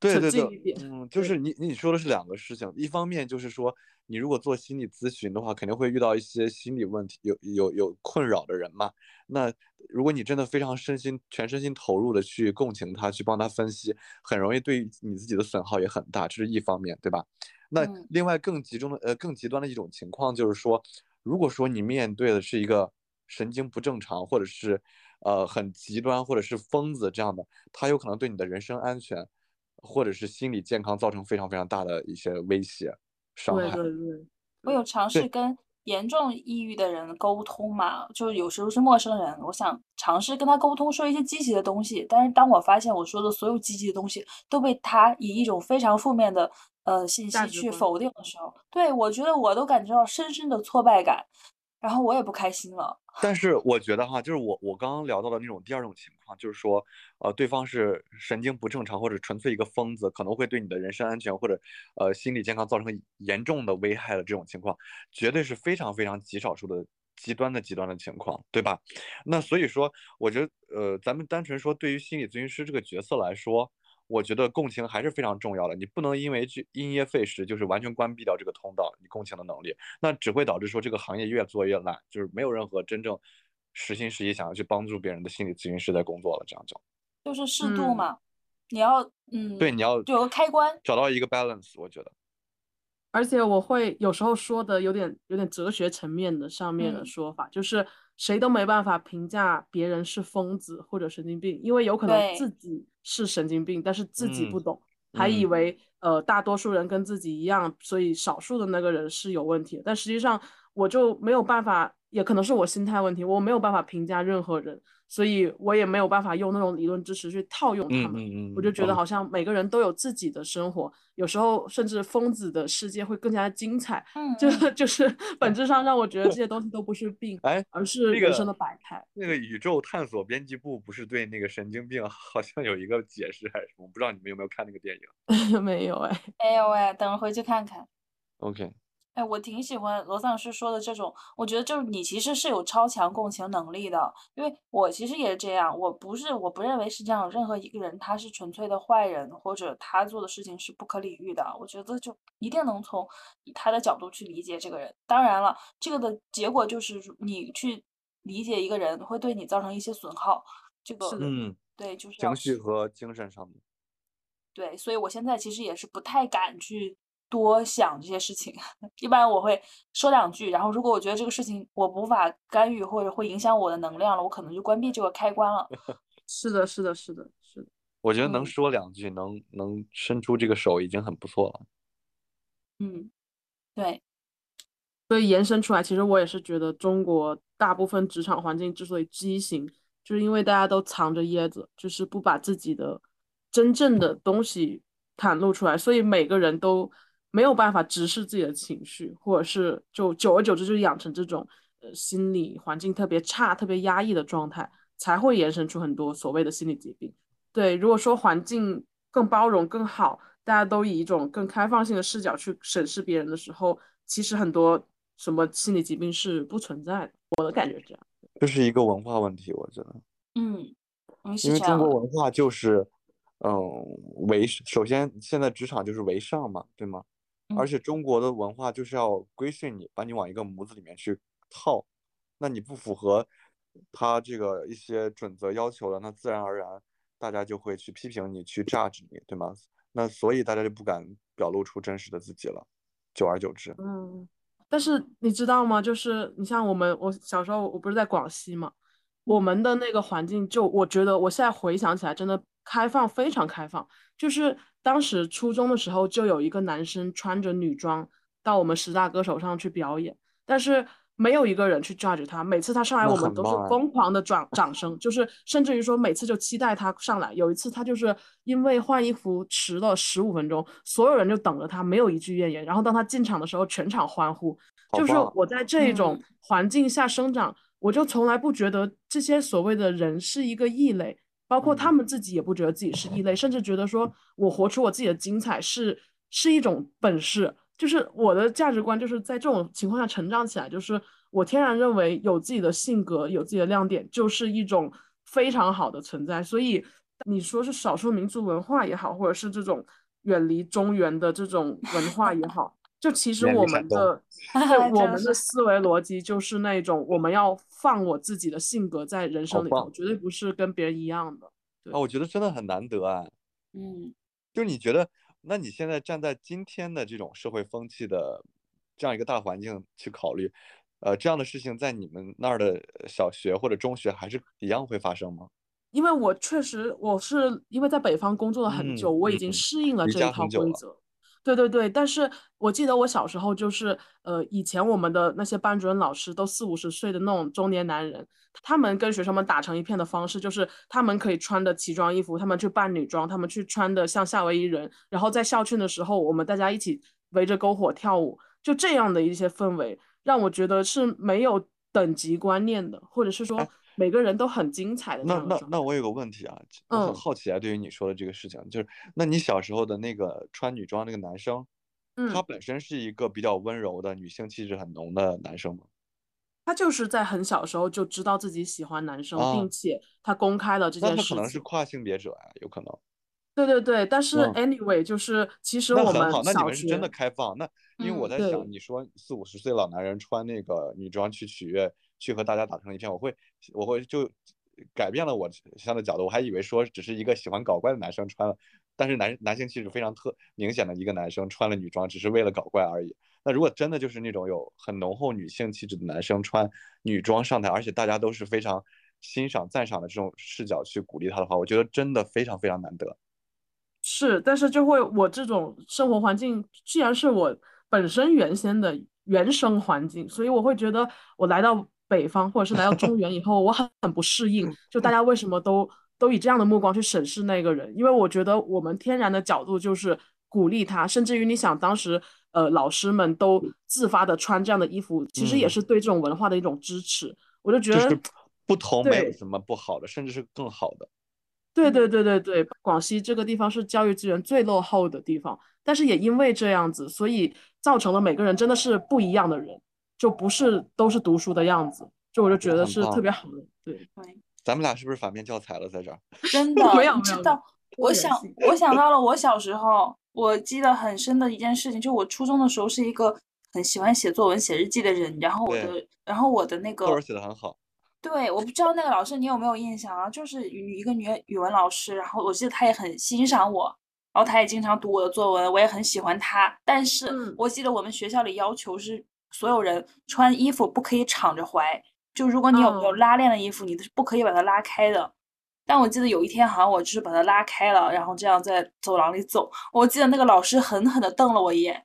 对对对，嗯，<laughs> 就是你你说的是两个事情，一方面就是说，你如果做心理咨询的话，肯定会遇到一些心理问题，有有有困扰的人嘛，那。如果你真的非常身心全身心投入的去共情他，去帮他分析，很容易对你自己的损耗也很大，这是一方面，对吧？那另外更集中的呃更极端的一种情况就是说，如果说你面对的是一个神经不正常，或者是呃很极端，或者是疯子这样的，他有可能对你的人身安全或者是心理健康造成非常非常大的一些威胁伤害。对对对，我有尝试跟。严重抑郁的人沟通嘛，就是有时候是陌生人，我想尝试跟他沟通，说一些积极的东西。但是当我发现我说的所有积极的东西都被他以一种非常负面的呃信息去否定的时候，对我觉得我都感觉到深深的挫败感。然后我也不开心了，<laughs> 但是我觉得哈，就是我我刚刚聊到的那种第二种情况，就是说，呃，对方是神经不正常或者纯粹一个疯子，可能会对你的人身安全或者呃心理健康造成严重的危害的这种情况，绝对是非常非常极少数的极端的极端的情况，对吧？那所以说，我觉得呃，咱们单纯说对于心理咨询师这个角色来说。我觉得共情还是非常重要的，你不能因为去因噎废食，就是完全关闭掉这个通道，你共情的能力，那只会导致说这个行业越做越烂，就是没有任何真正实心实意想要去帮助别人的心理咨询师在工作了，这样就。就是适度嘛，你要嗯，对，你要有个开关，找到一个 balance，我觉得。而且我会有时候说的有点有点哲学层面的上面的说法，就是谁都没办法评价别人是疯子或者神经病，因为有可能自己是神经病，但是自己不懂，还以为呃大多数人跟自己一样，所以少数的那个人是有问题。但实际上我就没有办法，也可能是我心态问题，我没有办法评价任何人。所以我也没有办法用那种理论知识去套用他们，我就觉得好像每个人都有自己的生活，有时候甚至疯子的世界会更加精彩。就 <laughs> 就是 <laughs> 本质上让我觉得这 <laughs> 些东西都不是病，哎，而是人生的百态。那个宇宙探索编辑部不是对那个神经病好像有一个解释还是什么？我不知道你们有没有看那个电影？没有哎，没有哎，等着回去看看。OK。哎，我挺喜欢罗丧师说的这种，我觉得就是你其实是有超强共情能力的，因为我其实也是这样，我不是我不认为是这样，任何一个人他是纯粹的坏人，或者他做的事情是不可理喻的，我觉得就一定能从他的角度去理解这个人。当然了，这个的结果就是你去理解一个人会对你造成一些损耗，这个嗯，对，就是情绪和精神上面。对，所以我现在其实也是不太敢去。多想这些事情，<laughs> 一般我会说两句，然后如果我觉得这个事情我无法干预或者会影响我的能量了，我可能就关闭这个开关了。<laughs> 是的，是的，是的，是的。我觉得能说两句，能能伸出这个手已经很不错了。嗯，对。所以延伸出来，其实我也是觉得中国大部分职场环境之所以畸形，就是因为大家都藏着掖着，就是不把自己的真正的东西袒露出来，所以每个人都。没有办法直视自己的情绪，或者是就久而久之就养成这种呃心理环境特别差、特别压抑的状态，才会延伸出很多所谓的心理疾病。对，如果说环境更包容、更好，大家都以一种更开放性的视角去审视别人的时候，其实很多什么心理疾病是不存在的。我的感觉是这样，这是一个文化问题，我觉得。嗯，因为中国文化就是，嗯，为首先现在职场就是为上嘛，对吗？而且中国的文化就是要规训你，把你往一个模子里面去套，那你不符合他这个一些准则要求的，那自然而然大家就会去批评你，去 judge 你，对吗？那所以大家就不敢表露出真实的自己了，久而久之。嗯，但是你知道吗？就是你像我们，我小时候我不是在广西嘛，我们的那个环境就我觉得我现在回想起来真的开放非常开放。就是当时初中的时候就有一个男生穿着女装到我们十大歌手上去表演，但是。没有一个人去 judge 他，每次他上来，我们都是疯狂的掌掌声，就是甚至于说每次就期待他上来。有一次他就是因为换衣服迟了十五分钟，所有人就等着他，没有一句怨言。然后当他进场的时候，全场欢呼。就是我在这种环境下生长，我就从来不觉得这些所谓的人是一个异类，包括他们自己也不觉得自己是异类，甚至觉得说我活出我自己的精彩是是一种本事。就是我的价值观，就是在这种情况下成长起来，就是我天然认为有自己的性格、有自己的亮点，就是一种非常好的存在。所以你说是少数民族文化也好，或者是这种远离中原的这种文化也好，就其实我 <laughs> 们的我们的思维逻辑就是那种我们要放我自己的性格在人生里头，绝对不是跟别人一样的。啊，我觉得真的很难得啊。嗯，就你觉得。那你现在站在今天的这种社会风气的这样一个大环境去考虑，呃，这样的事情在你们那儿的小学或者中学还是一样会发生吗？因为我确实我是因为在北方工作了很久，我已经适应了这一套规则。对对对，但是我记得我小时候就是，呃，以前我们的那些班主任老师都四五十岁的那种中年男人，他们跟学生们打成一片的方式，就是他们可以穿的奇装异服，他们去扮女装，他们去穿的像夏威夷人，然后在校庆的时候，我们大家一起围着篝火跳舞，就这样的一些氛围，让我觉得是没有等级观念的，或者是说。每个人都很精彩的那那那我有个问题啊，我很好奇啊，对于你说的这个事情，就是那你小时候的那个穿女装那个男生，他本身是一个比较温柔的女性气质很浓的男生吗？他就是在很小时候就知道自己喜欢男生，并且他公开了这件事。那他可能是跨性别者呀，有可能。对对对，但是 anyway 就是其实我们好，那你们是真的开放。那因为我在想，你说四五十岁老男人穿那个女装去取悦。去和大家打成一片，我会，我会就改变了我相的角度，我还以为说只是一个喜欢搞怪的男生穿了，但是男男性气质非常特明显的一个男生穿了女装，只是为了搞怪而已。那如果真的就是那种有很浓厚女性气质的男生穿女装上台，而且大家都是非常欣赏赞赏的这种视角去鼓励他的话，我觉得真的非常非常难得。是，但是就会我这种生活环境，既然是我本身原先的原生环境，所以我会觉得我来到。北方或者是来到中原以后，我很很不适应。就大家为什么都都以这样的目光去审视那个人？因为我觉得我们天然的角度就是鼓励他，甚至于你想当时呃老师们都自发的穿这样的衣服，其实也是对这种文化的一种支持。我就觉得不同没有什么不好的，甚至是更好的。对对对对对，广西这个地方是教育资源最落后的地方，但是也因为这样子，所以造成了每个人真的是不一样的人。就不是都是读书的样子，就我就觉得是特别好的。对，<laughs> 咱们俩是不是反面教材了？在这儿 <laughs> 真的 <laughs> 没有没有。我想我想到了我小时候，我记得很深的一件事情，就我初中的时候是一个很喜欢写作文、写日记的人。然后我的，然后我的那个作文写的很好。对，我不知道那个老师你有没有印象啊？就是语一个女语文老师，然后我记得她也很欣赏我，然后她也经常读我的作文，我也很喜欢她。但是我记得我们学校里要求是。所有人穿衣服不可以敞着怀，就如果你有没有拉链的衣服，你是不可以把它拉开的。但我记得有一天，好像我就是把它拉开了，然后这样在走廊里走。我记得那个老师狠狠地瞪了我一眼，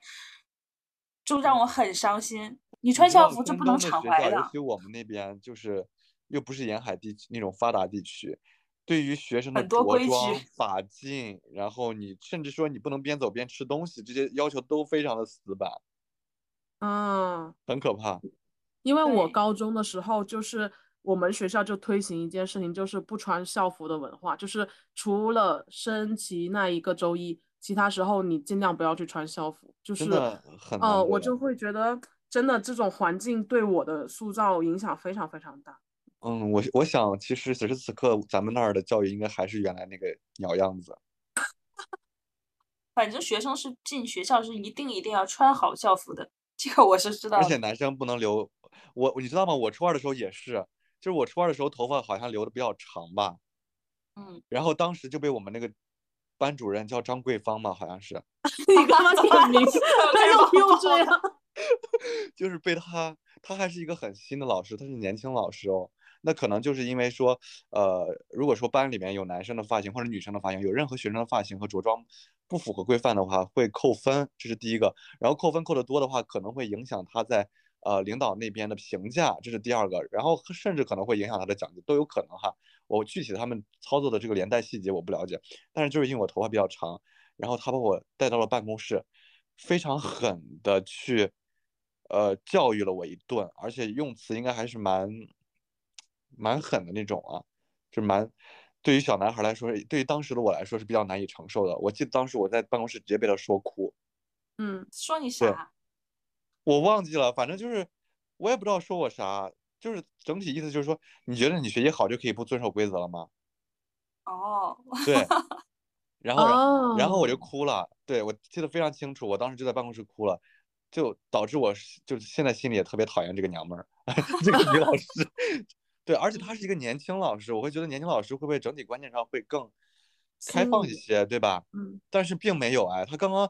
就让我很伤心。你穿校服就不能敞怀的。尤其我们那边就是又不是沿海地区那种发达地区，对于学生的着装、发髻，然后你甚至说你不能边走边吃东西，这些要求都非常的死板。嗯，很可怕。因为我高中的时候，就是我们学校就推行一件事情，就是不穿校服的文化，就是除了升旗那一个周一，其他时候你尽量不要去穿校服。就是，呃，我就会觉得，真的这种环境对我的塑造影响非常非常大。嗯，我我想，其实此时此刻咱们那儿的教育应该还是原来那个鸟样子。<laughs> 反正学生是进学校是一定一定要穿好校服的。这个我是知道，而且男生不能留我，你知道吗？我初二的时候也是，就是我初二的时候头发好像留的比较长吧，嗯，然后当时就被我们那个班主任叫张桂芳嘛，好像是。<laughs> <laughs> 你干嘛点名？他又又这样？<laughs> 就是被他，他还是一个很新的老师，他是年轻老师哦。那可能就是因为说，呃，如果说班里面有男生的发型或者女生的发型，有任何学生的发型和着装不符合规范的话，会扣分，这是第一个。然后扣分扣得多的话，可能会影响他在呃领导那边的评价，这是第二个。然后甚至可能会影响他的奖金，都有可能哈。我具体他们操作的这个连带细节我不了解，但是就是因为我头发比较长，然后他把我带到了办公室，非常狠的去，呃，教育了我一顿，而且用词应该还是蛮。蛮狠的那种啊，就蛮对于小男孩来说，对于当时的我来说是比较难以承受的。我记得当时我在办公室直接被他说哭，嗯，说你啥？我忘记了，反正就是我也不知道说我啥，就是整体意思就是说，你觉得你学习好就可以不遵守规则了吗？哦，对，然后然后我就哭了，对我记得非常清楚，我当时就在办公室哭了，就导致我就是现在心里也特别讨厌这个娘们儿，<laughs> 这个女老师。对，而且他是一个年轻老师，我会觉得年轻老师会不会整体观念上会更开放一些，对吧？嗯。但是并没有哎，他刚刚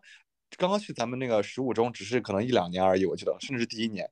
刚刚去咱们那个十五中，只是可能一两年而已，我记得，甚至是第一年，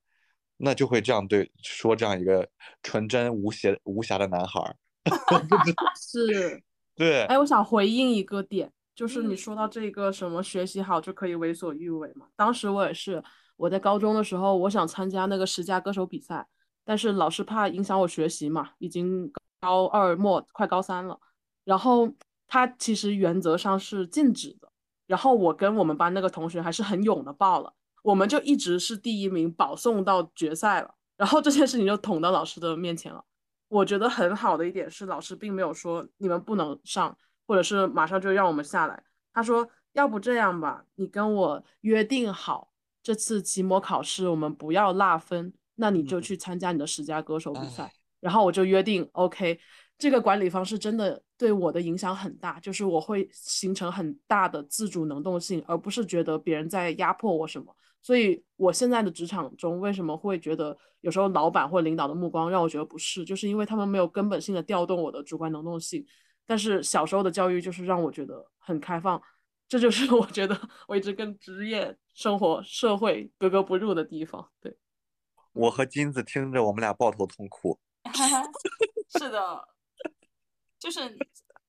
那就会这样对说这样一个纯真无邪无瑕的男孩儿。<laughs> <laughs> 是。对。哎，我想回应一个点，就是你说到这个什么学习好就可以为所欲为嘛？当时我也是，我在高中的时候，我想参加那个十佳歌手比赛。但是老师怕影响我学习嘛，已经高二末快高三了，然后他其实原则上是禁止的，然后我跟我们班那个同学还是很勇的报了，我们就一直是第一名，保送到决赛了，然后这件事情就捅到老师的面前了。我觉得很好的一点是，老师并没有说你们不能上，或者是马上就让我们下来，他说要不这样吧，你跟我约定好，这次期末考试我们不要落分。那你就去参加你的十佳歌手比赛，然后我就约定，OK，这个管理方式真的对我的影响很大，就是我会形成很大的自主能动性，而不是觉得别人在压迫我什么。所以我现在的职场中为什么会觉得有时候老板或领导的目光让我觉得不适，就是因为他们没有根本性的调动我的主观能动性。但是小时候的教育就是让我觉得很开放，这就是 <laughs> 我觉得我一直跟职业生活社会格格不入的地方。对。我和金子听着，我们俩抱头痛哭。<laughs> 是的，就是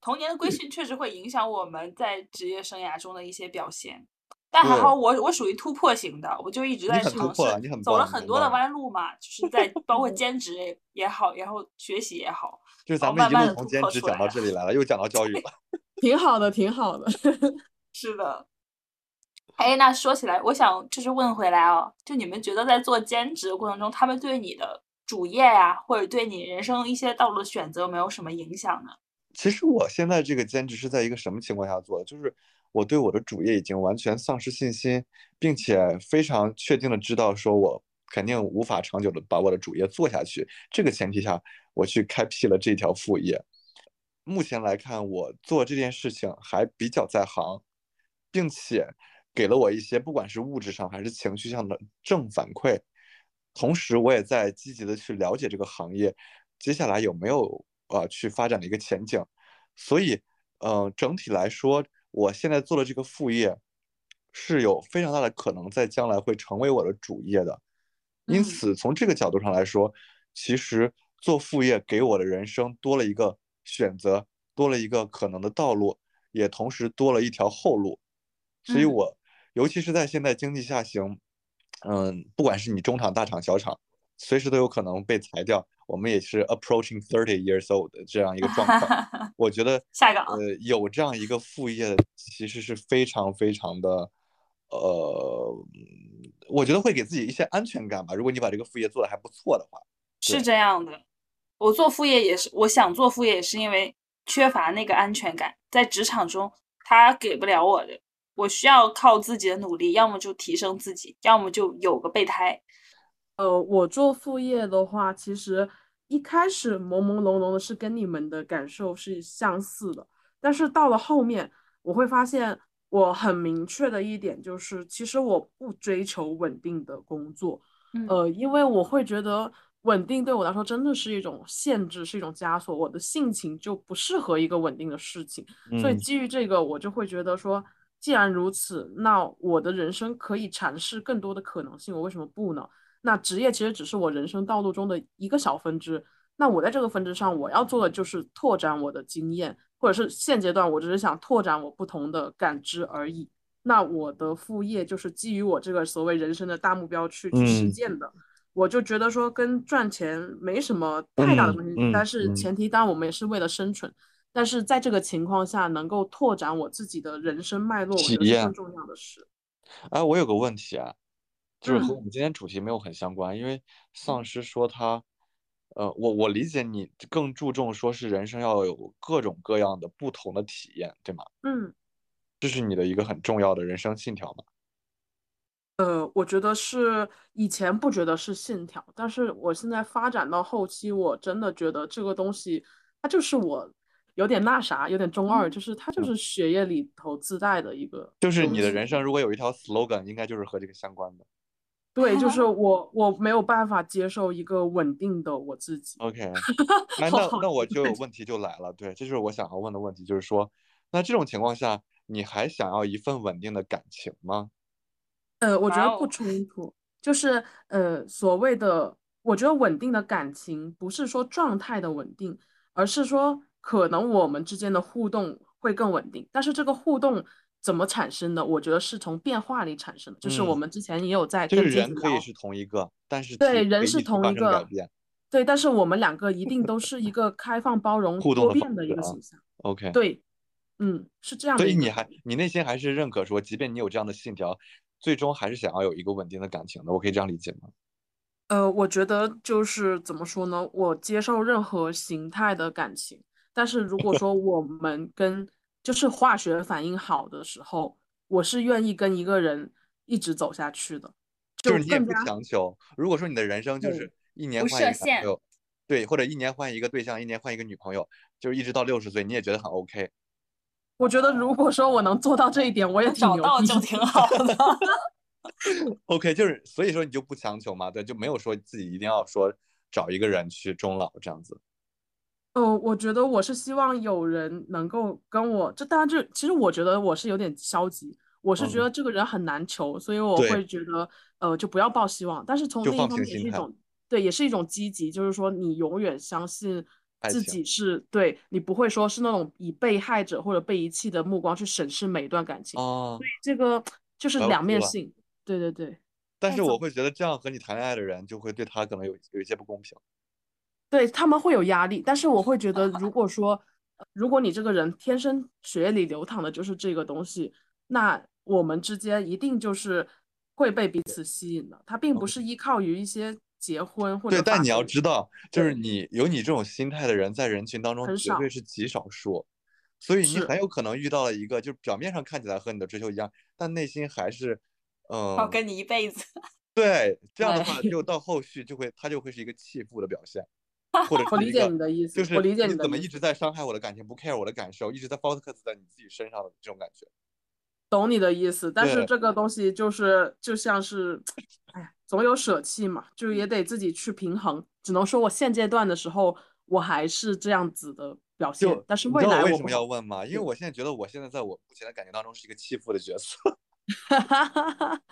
童年的规训确实会影响我们在职业生涯中的一些表现。但还好，我我属于突破型的，我就一直在尝试，走了很多的弯路嘛，就是在 <laughs> 包括兼职也好，然后学习也好，就是咱们已经从兼职讲到这里来了，又讲到教育了，<laughs> 挺好的，挺好的。是的。哎，那说起来，我想就是问回来哦，就你们觉得在做兼职的过程中，他们对你的主业呀，或者对你人生一些道路的选择，有没有什么影响呢？其实我现在这个兼职是在一个什么情况下做的？就是我对我的主业已经完全丧失信心，并且非常确定的知道说我肯定无法长久的把我的主业做下去。这个前提下，我去开辟了这条副业。目前来看，我做这件事情还比较在行，并且。给了我一些不管是物质上还是情绪上的正反馈，同时我也在积极的去了解这个行业，接下来有没有呃去发展的一个前景。所以，嗯，整体来说，我现在做的这个副业是有非常大的可能在将来会成为我的主业的。因此，从这个角度上来说，其实做副业给我的人生多了一个选择，多了一个可能的道路，也同时多了一条后路。所以我。尤其是在现在经济下行，嗯，不管是你中厂、大厂、小厂，随时都有可能被裁掉。我们也是 approaching thirty years old 的这样一个状况。<laughs> 我觉得下岗呃有这样一个副业，其实是非常非常的，呃，我觉得会给自己一些安全感吧。如果你把这个副业做的还不错的话，是这样的。我做副业也是，我想做副业也是因为缺乏那个安全感，在职场中他给不了我的。我需要靠自己的努力，要么就提升自己，要么就有个备胎。呃，我做副业的话，其实一开始朦朦胧胧的是跟你们的感受是相似的，但是到了后面，我会发现我很明确的一点就是，其实我不追求稳定的工作，呃，因为我会觉得稳定对我来说真的是一种限制，是一种枷锁，我的性情就不适合一个稳定的事情，所以基于这个，我就会觉得说。既然如此，那我的人生可以尝试更多的可能性，我为什么不呢？那职业其实只是我人生道路中的一个小分支。那我在这个分支上，我要做的就是拓展我的经验，或者是现阶段我只是想拓展我不同的感知而已。那我的副业就是基于我这个所谓人生的大目标去去实践的。我就觉得说跟赚钱没什么太大的关系，但是前提当然我们也是为了生存。但是在这个情况下，能够拓展我自己的人生脉络，我觉得是更重要的事。哎，我有个问题啊，就是和我们今天主题没有很相关，因为丧尸说他，呃，我我理解你更注重说是人生要有各种各样的不同的体验，对吗？嗯，这是你的一个很重要的人生信条吗？呃，我觉得是以前不觉得是信条，但是我现在发展到后期，我真的觉得这个东西它就是我。有点那啥，有点中二，就是它就是血液里头自带的一个。就是你的人生如果有一条 slogan，应该就是和这个相关的。对，就是我我没有办法接受一个稳定的我自己。OK，<laughs> 那那那我就有问题就来了，对，这就是我想要问的问题，就是说，那这种情况下，你还想要一份稳定的感情吗？呃，我觉得不冲突，就是呃，所谓的我觉得稳定的感情，不是说状态的稳定，而是说。可能我们之间的互动会更稳定，但是这个互动怎么产生的？我觉得是从变化里产生的。就是我们之前也有在跟人可以是同一个，但是对人是同一个，对，但是我们两个一定都是一个开放、包容、多变的一个形象。OK，对，嗯，是这样的。所以你还你内心还是认可说，即便你有这样的信条，最终还是想要有一个稳定的感情的。我可以这样理解吗？呃，我觉得就是怎么说呢？我接受任何形态的感情。但是如果说我们跟就是化学反应好的时候，我是愿意跟一个人一直走下去的。就是你也不强求。如果说你的人生就是一年换一个朋友，对，或者一年换一个对象，一年换一个女朋友，就是一直到六十岁，你也觉得很 OK。我觉得如果说我能做到这一点，我也找到就挺好的。<laughs> <laughs> OK，就是所以说你就不强求嘛，对，就没有说自己一定要说找一个人去终老这样子。呃，我觉得我是希望有人能够跟我，这当然这其实我觉得我是有点消极，我是觉得这个人很难求，所以我会觉得呃就不要抱希望。但是从另一方面也是一种对，也是一种积极，就是说你永远相信自己是对，你不会说是那种以被害者或者被遗弃的目光去审视每一段感情。哦，所以这个就是两面性。对对对。但是我会觉得这样和你谈恋爱的人就会对他可能有有一些不公平。对他们会有压力，但是我会觉得，如果说，如果你这个人天生血液里流淌的就是这个东西，那我们之间一定就是会被彼此吸引的。他并不是依靠于一些结婚或者对，但你要知道，就是你有你这种心态的人，在人群当中绝对是极少数，所以你很有可能遇到了一个，就是表面上看起来和你的追求一样，但内心还是，嗯，要跟你一辈子。对，这样的话，就到后续就会，他就会是一个弃妇的表现。<laughs> 或者我理解你的意思，就是我理解你怎么一直在伤害我的感情，不 care 我的感受，一直在 focus 在你自己身上的这种感觉。懂你的意思，但是这个东西就是就像是，哎呀，总有舍弃嘛，就也得自己去平衡。只能说我现阶段的时候，我还是这样子的表现，但是未来我为什么要问吗？因为我现在觉得我现在在我目前的感情当中是一个弃妇的角色。哈哈哈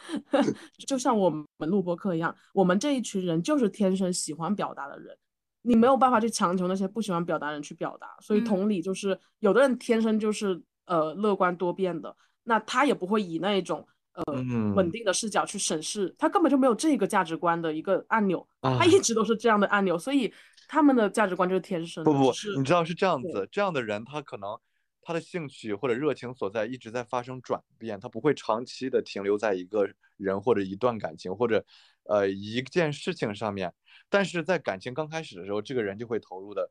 就像我们录播课一样，我们这一群人就是天生喜欢表达的人。你没有办法去强求那些不喜欢表达人去表达，所以同理就是有的人天生就是呃乐观多变的，那他也不会以那一种呃稳定的视角去审视，他根本就没有这个价值观的一个按钮，他一直都是这样的按钮，所以他们的价值观就是天生。不不，你知道是这样子，这样的人他可能他的兴趣或者热情所在一直在发生转变，他不会长期的停留在一个人或者一段感情或者呃一件事情上面。但是在感情刚开始的时候，这个人就会投入的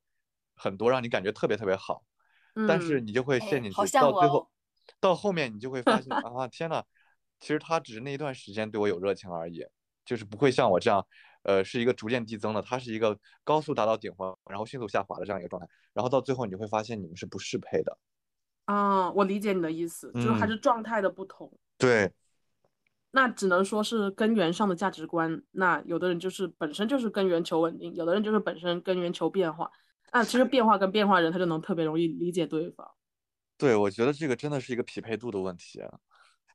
很多，让你感觉特别特别好。但是你就会陷进去，到最后，到后面你就会发现 <laughs> 啊，天呐，其实他只是那一段时间对我有热情而已，就是不会像我这样，呃，是一个逐渐递增的，他是一个高速达到顶峰，然后迅速下滑的这样一个状态。然后到最后，你就会发现你们是不适配的。啊，我理解你的意思，就是还是状态的不同。对。那只能说是根源上的价值观。那有的人就是本身就是根源求稳定，有的人就是本身根源求变化。那其实变化跟变化人，他就能特别容易理解对方。对，我觉得这个真的是一个匹配度的问题。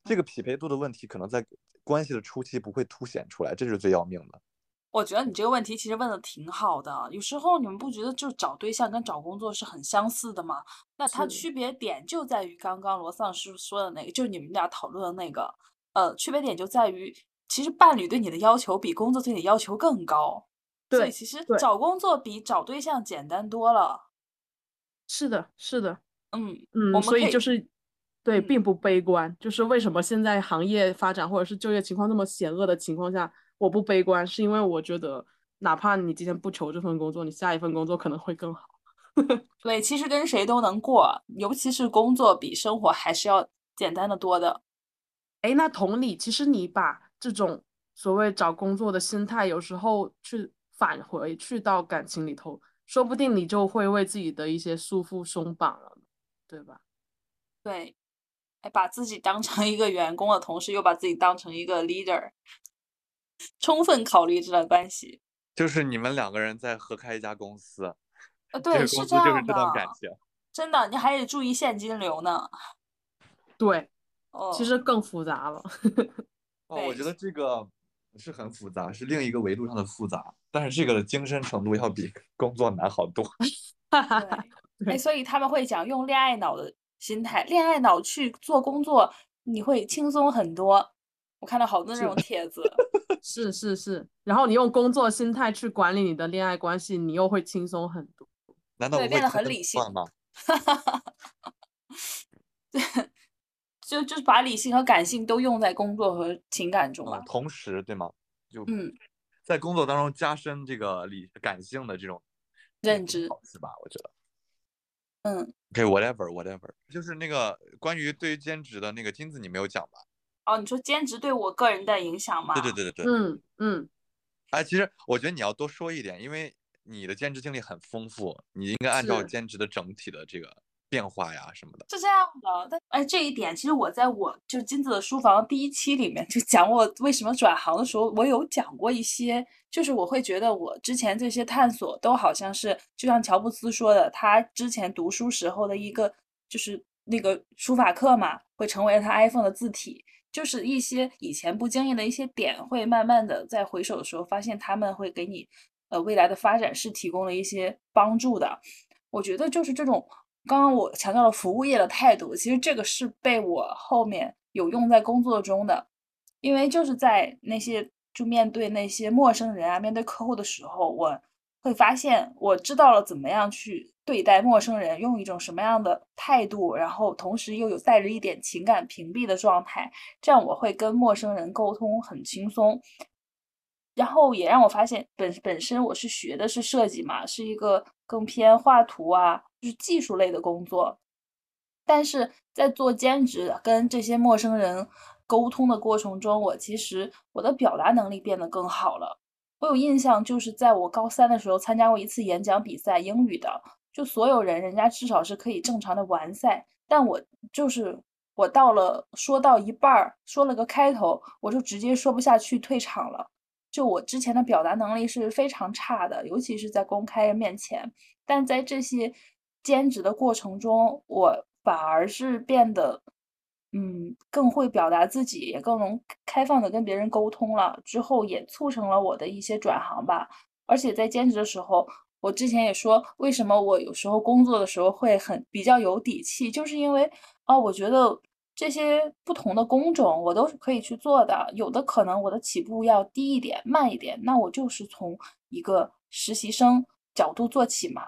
这个匹配度的问题，可能在关系的初期不会凸显出来，这是最要命的。我觉得你这个问题其实问的挺好的。有时候你们不觉得就找对象跟找工作是很相似的吗？那它区别点就在于刚刚罗丧师说的那个，就是你们俩讨论的那个。呃，区别点就在于，其实伴侣对你的要求比工作对你要求更高。对，其实找工作比找对象简单多了。是的，是的。嗯嗯，所以就是，对，并不悲观。就是为什么现在行业发展或者是就业情况那么险恶的情况下，我不悲观，是因为我觉得，哪怕你今天不求这份工作，你下一份工作可能会更好。<laughs> 对，其实跟谁都能过，尤其是工作比生活还是要简单的多的。哎，那同理，其实你把这种所谓找工作的心态，有时候去返回去到感情里头，说不定你就会为自己的一些束缚松绑了，对吧？对，哎，把自己当成一个员工的同时，又把自己当成一个 leader，充分考虑这段关系。就是你们两个人在合开一家公司，呃，对，是这样的。真的，你还得注意现金流呢。对。其实更复杂了。<laughs> 哦，我觉得这个是很复杂，是另一个维度上的复杂，但是这个的精深程度要比工作难好多。<laughs> 哎，<laughs> 所以他们会讲用恋爱脑的心态，恋爱脑去做工作，你会轻松很多。我看到好多那种帖子。是是是，然后你用工作心态去管理你的恋爱关系，你又会轻松很多。难道我变得很理性吗？对。就就是把理性和感性都用在工作和情感中了，同时对吗？就嗯，在工作当中加深这个理感性的这种认知是吧？我觉得，嗯，OK，whatever whatever，就是那个关于对于兼职的那个金子，你没有讲吧？哦，你说兼职对我个人的影响吗？对对对对对，嗯嗯，哎，其实我觉得你要多说一点，因为你的兼职经历很丰富，你应该按照兼职的整体的这个。变化呀什么的，是这样的。但哎，这一点其实我在我就金子的书房第一期里面就讲我为什么转行的时候，我有讲过一些，就是我会觉得我之前这些探索都好像是，就像乔布斯说的，他之前读书时候的一个就是那个书法课嘛，会成为他 iPhone 的字体，就是一些以前不经意的一些点，会慢慢的在回首的时候发现他们会给你呃未来的发展是提供了一些帮助的。我觉得就是这种。刚刚我强调了服务业的态度，其实这个是被我后面有用在工作中的，因为就是在那些就面对那些陌生人啊，面对客户的时候，我会发现我知道了怎么样去对待陌生人，用一种什么样的态度，然后同时又有带着一点情感屏蔽的状态，这样我会跟陌生人沟通很轻松，然后也让我发现本本身我是学的是设计嘛，是一个更偏画图啊。就是技术类的工作，但是在做兼职跟这些陌生人沟通的过程中，我其实我的表达能力变得更好了。我有印象，就是在我高三的时候参加过一次演讲比赛，英语的，就所有人人家至少是可以正常的完赛，但我就是我到了说到一半儿，说了个开头，我就直接说不下去退场了。就我之前的表达能力是非常差的，尤其是在公开面前，但在这些。兼职的过程中，我反而是变得，嗯，更会表达自己，也更能开放的跟别人沟通了。之后也促成了我的一些转行吧。而且在兼职的时候，我之前也说，为什么我有时候工作的时候会很比较有底气，就是因为啊，我觉得这些不同的工种我都是可以去做的。有的可能我的起步要低一点、慢一点，那我就是从一个实习生角度做起嘛。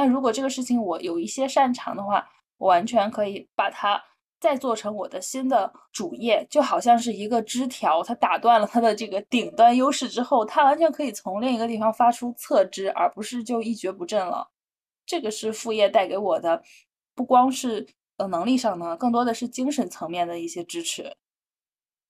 那如果这个事情我有一些擅长的话，我完全可以把它再做成我的新的主业，就好像是一个枝条，它打断了它的这个顶端优势之后，它完全可以从另一个地方发出侧枝，而不是就一蹶不振了。这个是副业带给我的，不光是呃能力上呢，更多的是精神层面的一些支持。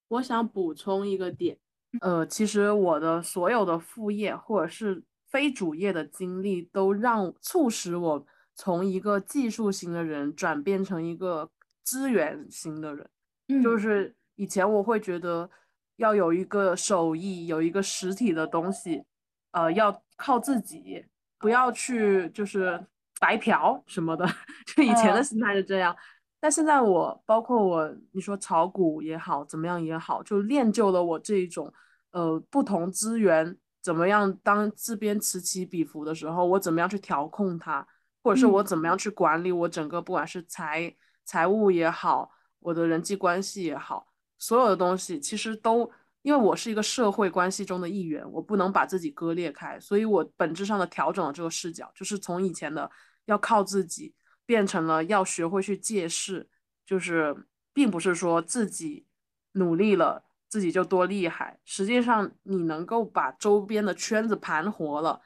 我想补充一个点，呃，其实我的所有的副业或者是。非主业的经历都让促使我从一个技术型的人转变成一个资源型的人。嗯，就是以前我会觉得要有一个手艺，有一个实体的东西，呃，要靠自己，不要去就是白嫖什么的。<laughs> 就以前的心态是这样，但现在我包括我，你说炒股也好，怎么样也好，就练就了我这一种呃不同资源怎么样当这边此起彼伏的时候，我怎么样去调控它，或者是我嗯怎么样去管理我整个不管是财财务也好，我的人际关系也好，所有的东西其实都。因为我是一个社会关系中的一员，我不能把自己割裂开，所以我本质上的调整了这个视角，就是从以前的要靠自己，变成了要学会去借势，就是并不是说自己努力了，自己就多厉害，实际上你能够把周边的圈子盘活了，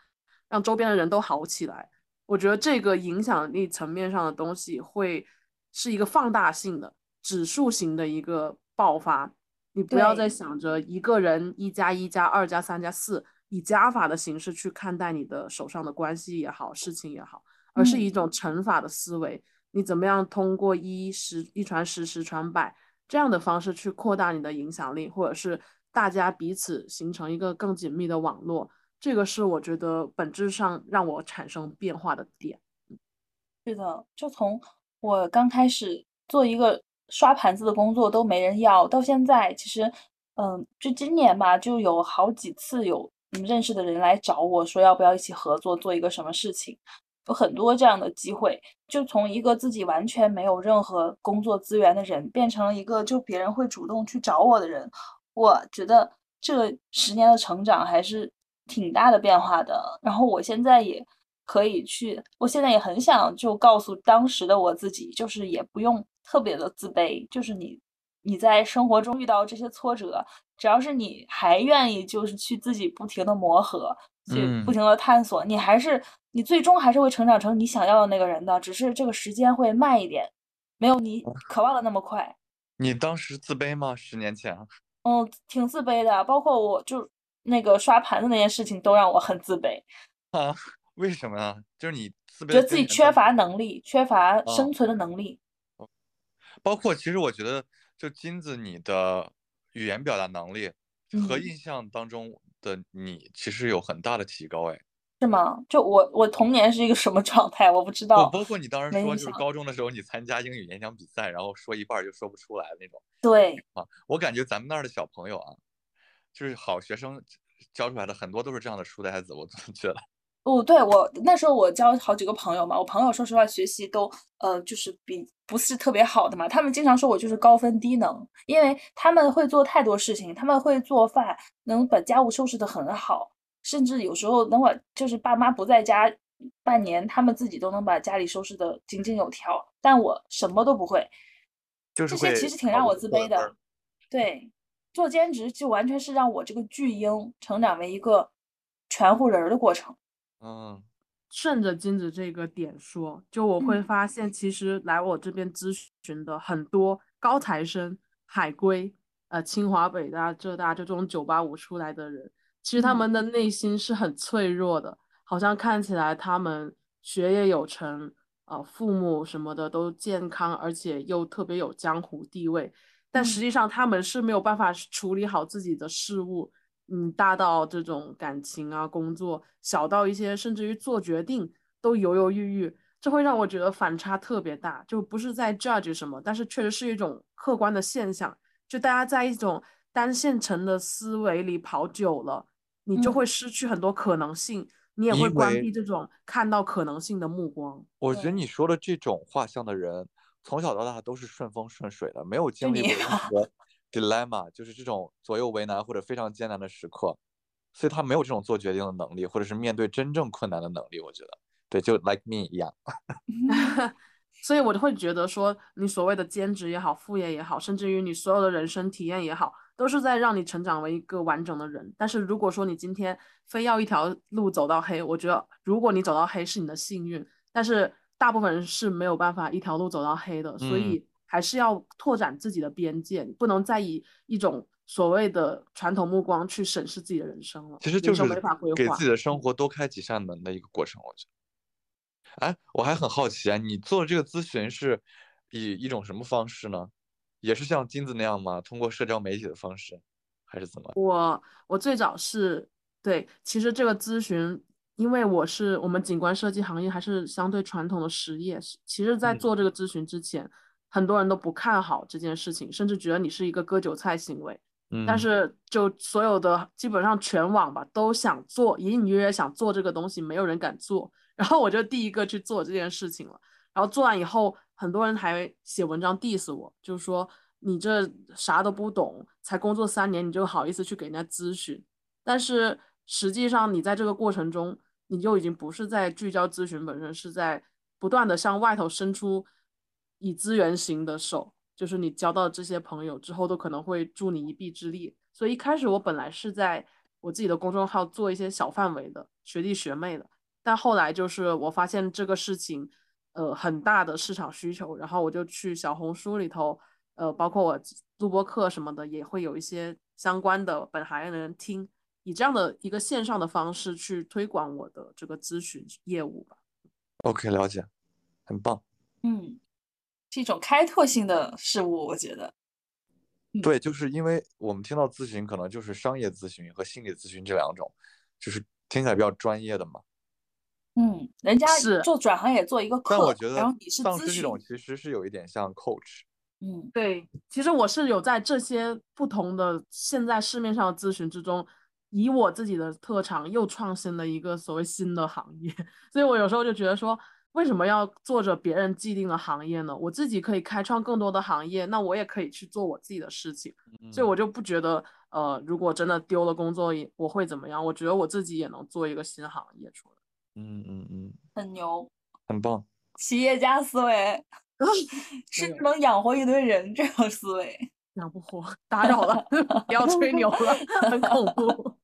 让周边的人都好起来，我觉得这个影响力层面上的东西会是一个放大性的指数型的一个爆发。你不要再想着一个人一加一加二加三加四，以加法的形式去看待你的手上的关系也好，事情也好，而是一嗯种乘法的思维，你怎么样通过一十一传十，十传百这样的方式去扩大你的影响力，或者是大家彼此形成一个更紧密的网络，这个是我觉得本质上让我产生变化的点。是的，就从我刚开始做一个刷盘子的工作都没人要，到现在其实，嗯，就今年吧，就有好几次有认识的人来找我说要不要一起合作做一个什么事情，有很多这样的机会，就从一个自己完全没有任何工作资源的人，变成了一个就别人会主动去找我的人，我觉得这十年的成长还是挺大的变化的。然后我现在也可以去，我现在也很想就告诉当时的我自己，就是也不用特别的自卑，就是你你在生活中遇到这些挫折，只要是你还愿意就是去自己不停的磨合，去不嗯停的探索，你还是你最终还是会成长成你想要的那个人的，只是这个时间会慢一点，没有你渴望的那么快。你当时自卑吗？十年前？嗯，挺自卑的，包括我就那个刷盘子那件事情都让我很自卑，啊，为什么呢？就是你自卑觉得自己缺乏能力，缺乏哦生存的能力。包括其实我觉得，就金子你的语言表达能力和嗯印象当中的你，其实有很大的提高。哎，是吗？就我我童年是一个什么状态，我不知不，道。包括你当时说，就是高中的时候你参加英语演讲比赛，然后说一半儿就说不出来那种对，啊。我感觉咱们那儿的小朋友啊，就是好学生教出来的很多都是这样的书呆子，我总觉得。哦，对，我那时候我交好几个朋友嘛，我朋友说实话学习都呃就是比不是特别好的嘛，他们经常说我就是高分低能，因为他们会做太多事情，他们会做饭，能把家务收拾的很好，甚至有时候等会就是爸妈不在家半年，他们自己都能把家里收拾的井井有条，但我什么都不会，就是会这些其实挺让我自卑的。对，做兼职就完全是让我这个巨婴成长为一个全乎人儿的过程。嗯。顺着金子这个点说，就我会嗯。发现，其实来我这边咨询的很多高材生、海归、呃清华、北大、浙大就这种九八五出来的人，其实他嗯。们的内心是很脆弱的，好像看起来他们学业有成，呃，父母什么的都健康，而且又特别有江湖地位，但实嗯。际上他们是没有办法处理好自己的事物。嗯，大到这种感情啊、工作，小到一些甚至于做决定都犹犹豫豫，这会让我觉得反差特别大。就不是在 judge 什么，但是确实是一种客观的现象。就大家在一种单线程的思维里跑久了，你就嗯会失去很多可能性，你也会关闭这种看到可能性的目光。我觉得你说的这种画像的人，从小到大都是顺风顺水的，没有经历过任何 dilemma，就是这种左右为难或者非常艰难的时刻，所以他没有这种做决定的能力，或者是面对真正困难的能力。我觉得，对，就 like me 一样。<laughs> 所以我就会觉得说，你所谓的兼职也好，副业也好，甚至于你所有的人生体验也好，都是在让你成长为一个完整的人。但是如果说你今天非要一条路走到黑，我觉得如果你走到黑是你的幸运，但是大部分人是没有办法一条路走到黑的，所嗯以还是要拓展自己的边界，不能再以一种所谓的传统目光去审视自己的人生了，其实就是人生没法规划给自己的生活多开几扇门的一个过程，我觉得。哎，我还很好奇啊，你做这个咨询是以一种什么方式呢？也是像金子那样吗？通过社交媒体的方式，还是怎么？我我最早是对，其实这个咨询，因为我是我们景观设计行业还是相对传统的实业，其实在嗯做这个咨询之前，很多人都不看好这件事情，甚至觉得你是一个割韭菜行为。嗯，但是就所有的基本上全网吧都想做，隐隐约约想做这个东西，没有人敢做。<laughs> 然后我就第一个去做这件事情了。然后做完以后，很多人还写文章 diss 我，就是说你这啥都不懂，才工作三年你就好意思去给人家咨询。但是实际上你在这个过程中，你就已经不是在聚焦咨询本身，是在不断的向外头伸出以资源型的手。就是你交到这些朋友之后，都可能会助你一臂之力。所以一开始我本来是在我自己的公众号做一些小范围的学弟学妹的，但后来就是我发现这个事情，呃，很大的市场需求，然后我就去小红书里头，呃，包括我录播课什么的，也会有一些相关的本行业的人听，以这样的一个线上的方式去推广我的这个咨询业务吧。OK，了解，很棒。嗯。是一种开拓性的事物，我觉得。对，就是因为我们听到咨询，可能就是商业咨询和心理咨询这两种，就是听起来比较专业的嘛。嗯，人家是做转行也做一个课，但我觉得然后你是丧。尸这种其实是有一点像 coach。嗯，对，其实我是有在这些不同的现在市面上的咨询之中，以我自己的特长又创新了一个所谓新的行业，<laughs> 所以我有时候就觉得说，为什么要做着别人既定的行业呢？我自己可以开创更多的行业，那我也可以去做我自己的事情，所以我就不觉得，呃，如果真的丢了工作，也我会怎么样？我觉得我自己也能做一个新行业出来。嗯嗯嗯，很牛，很棒。企业家思维 <laughs> <laughs> 是没有能养活一堆人这种思维。养不活，打扰了，<laughs> 不要吹牛了，很恐怖。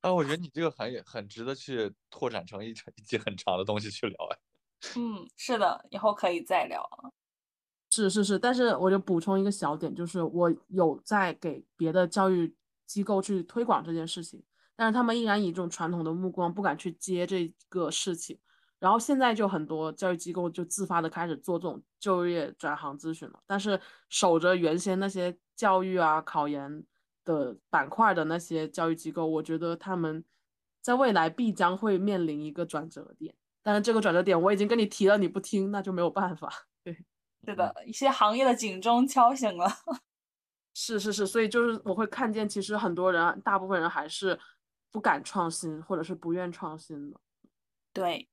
啊，我觉得你这个行业很值得去拓展成一一集很长的东西去聊哎。嗯，是的，以后可以再聊。是是是，但是我就补充一个小点，就是我有在给别的教育机构去推广这件事情，但是他们依然以这种传统的目光不敢去接这个事情。然后现在就很多教育机构就自发的开始做这种就业转行咨询了，但是守着原先那些教育啊、考研的板块的那些教育机构，我觉得他们在未来必将会面临一个转折点。但是这个转折点我已经跟你提了，你不听，那就没有办法。<laughs> 对。是的，一些行业的警钟敲醒了。<laughs> 是是是，所以就是我会看见，其实很多人，大部分人还是不敢创新，或者是不愿创新的。对，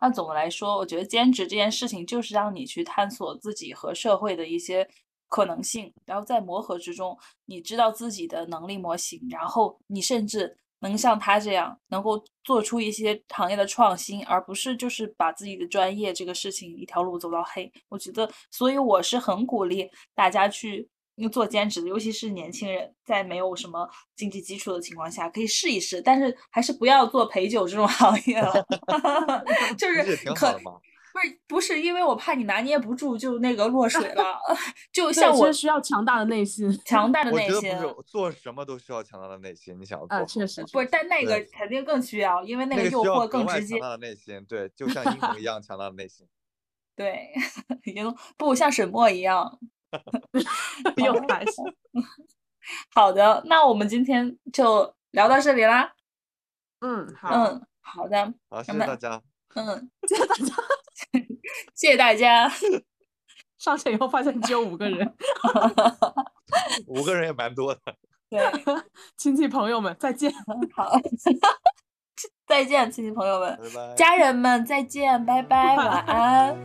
那总的来说，我觉得兼职这件事情就是让你去探索自己和社会的一些可能性，然后在磨合之中，你知道自己的能力模型，然后你甚至能像他这样，能够做出一些行业的创新，而不是就是把自己的专业这个事情一条路走到黑。我觉得，所以我是很鼓励大家去做兼职的，尤其是年轻人，在没有什么经济基础的情况下，可以试一试，但是还是不要做陪酒这种行业了，<laughs> 就不是可？不是不是，因为我怕你拿捏不住就那个落水了，<laughs> 就，像我需要强大的内心。强大的内心。觉得不是，做什么都需要强大的内心。你想要做啊，好确实不是，但那个肯定更需要，因为那那个诱惑更直接。外强大的内心，对，就像英雄一样强大的内心。<laughs> 对，<laughs> 英不像沈墨一样。又开始。好的，那我们今天就聊到这里啦。嗯，好，嗯，好的，好，谢谢大家。嗯，谢谢大家。<laughs> 谢谢大家。<laughs> 上线以后发现只有五个人，<laughs> 五个人也蛮多的。对，亲戚朋友们再见。好，再见，亲戚朋友们，拜拜。家人们再见，拜拜，晚安。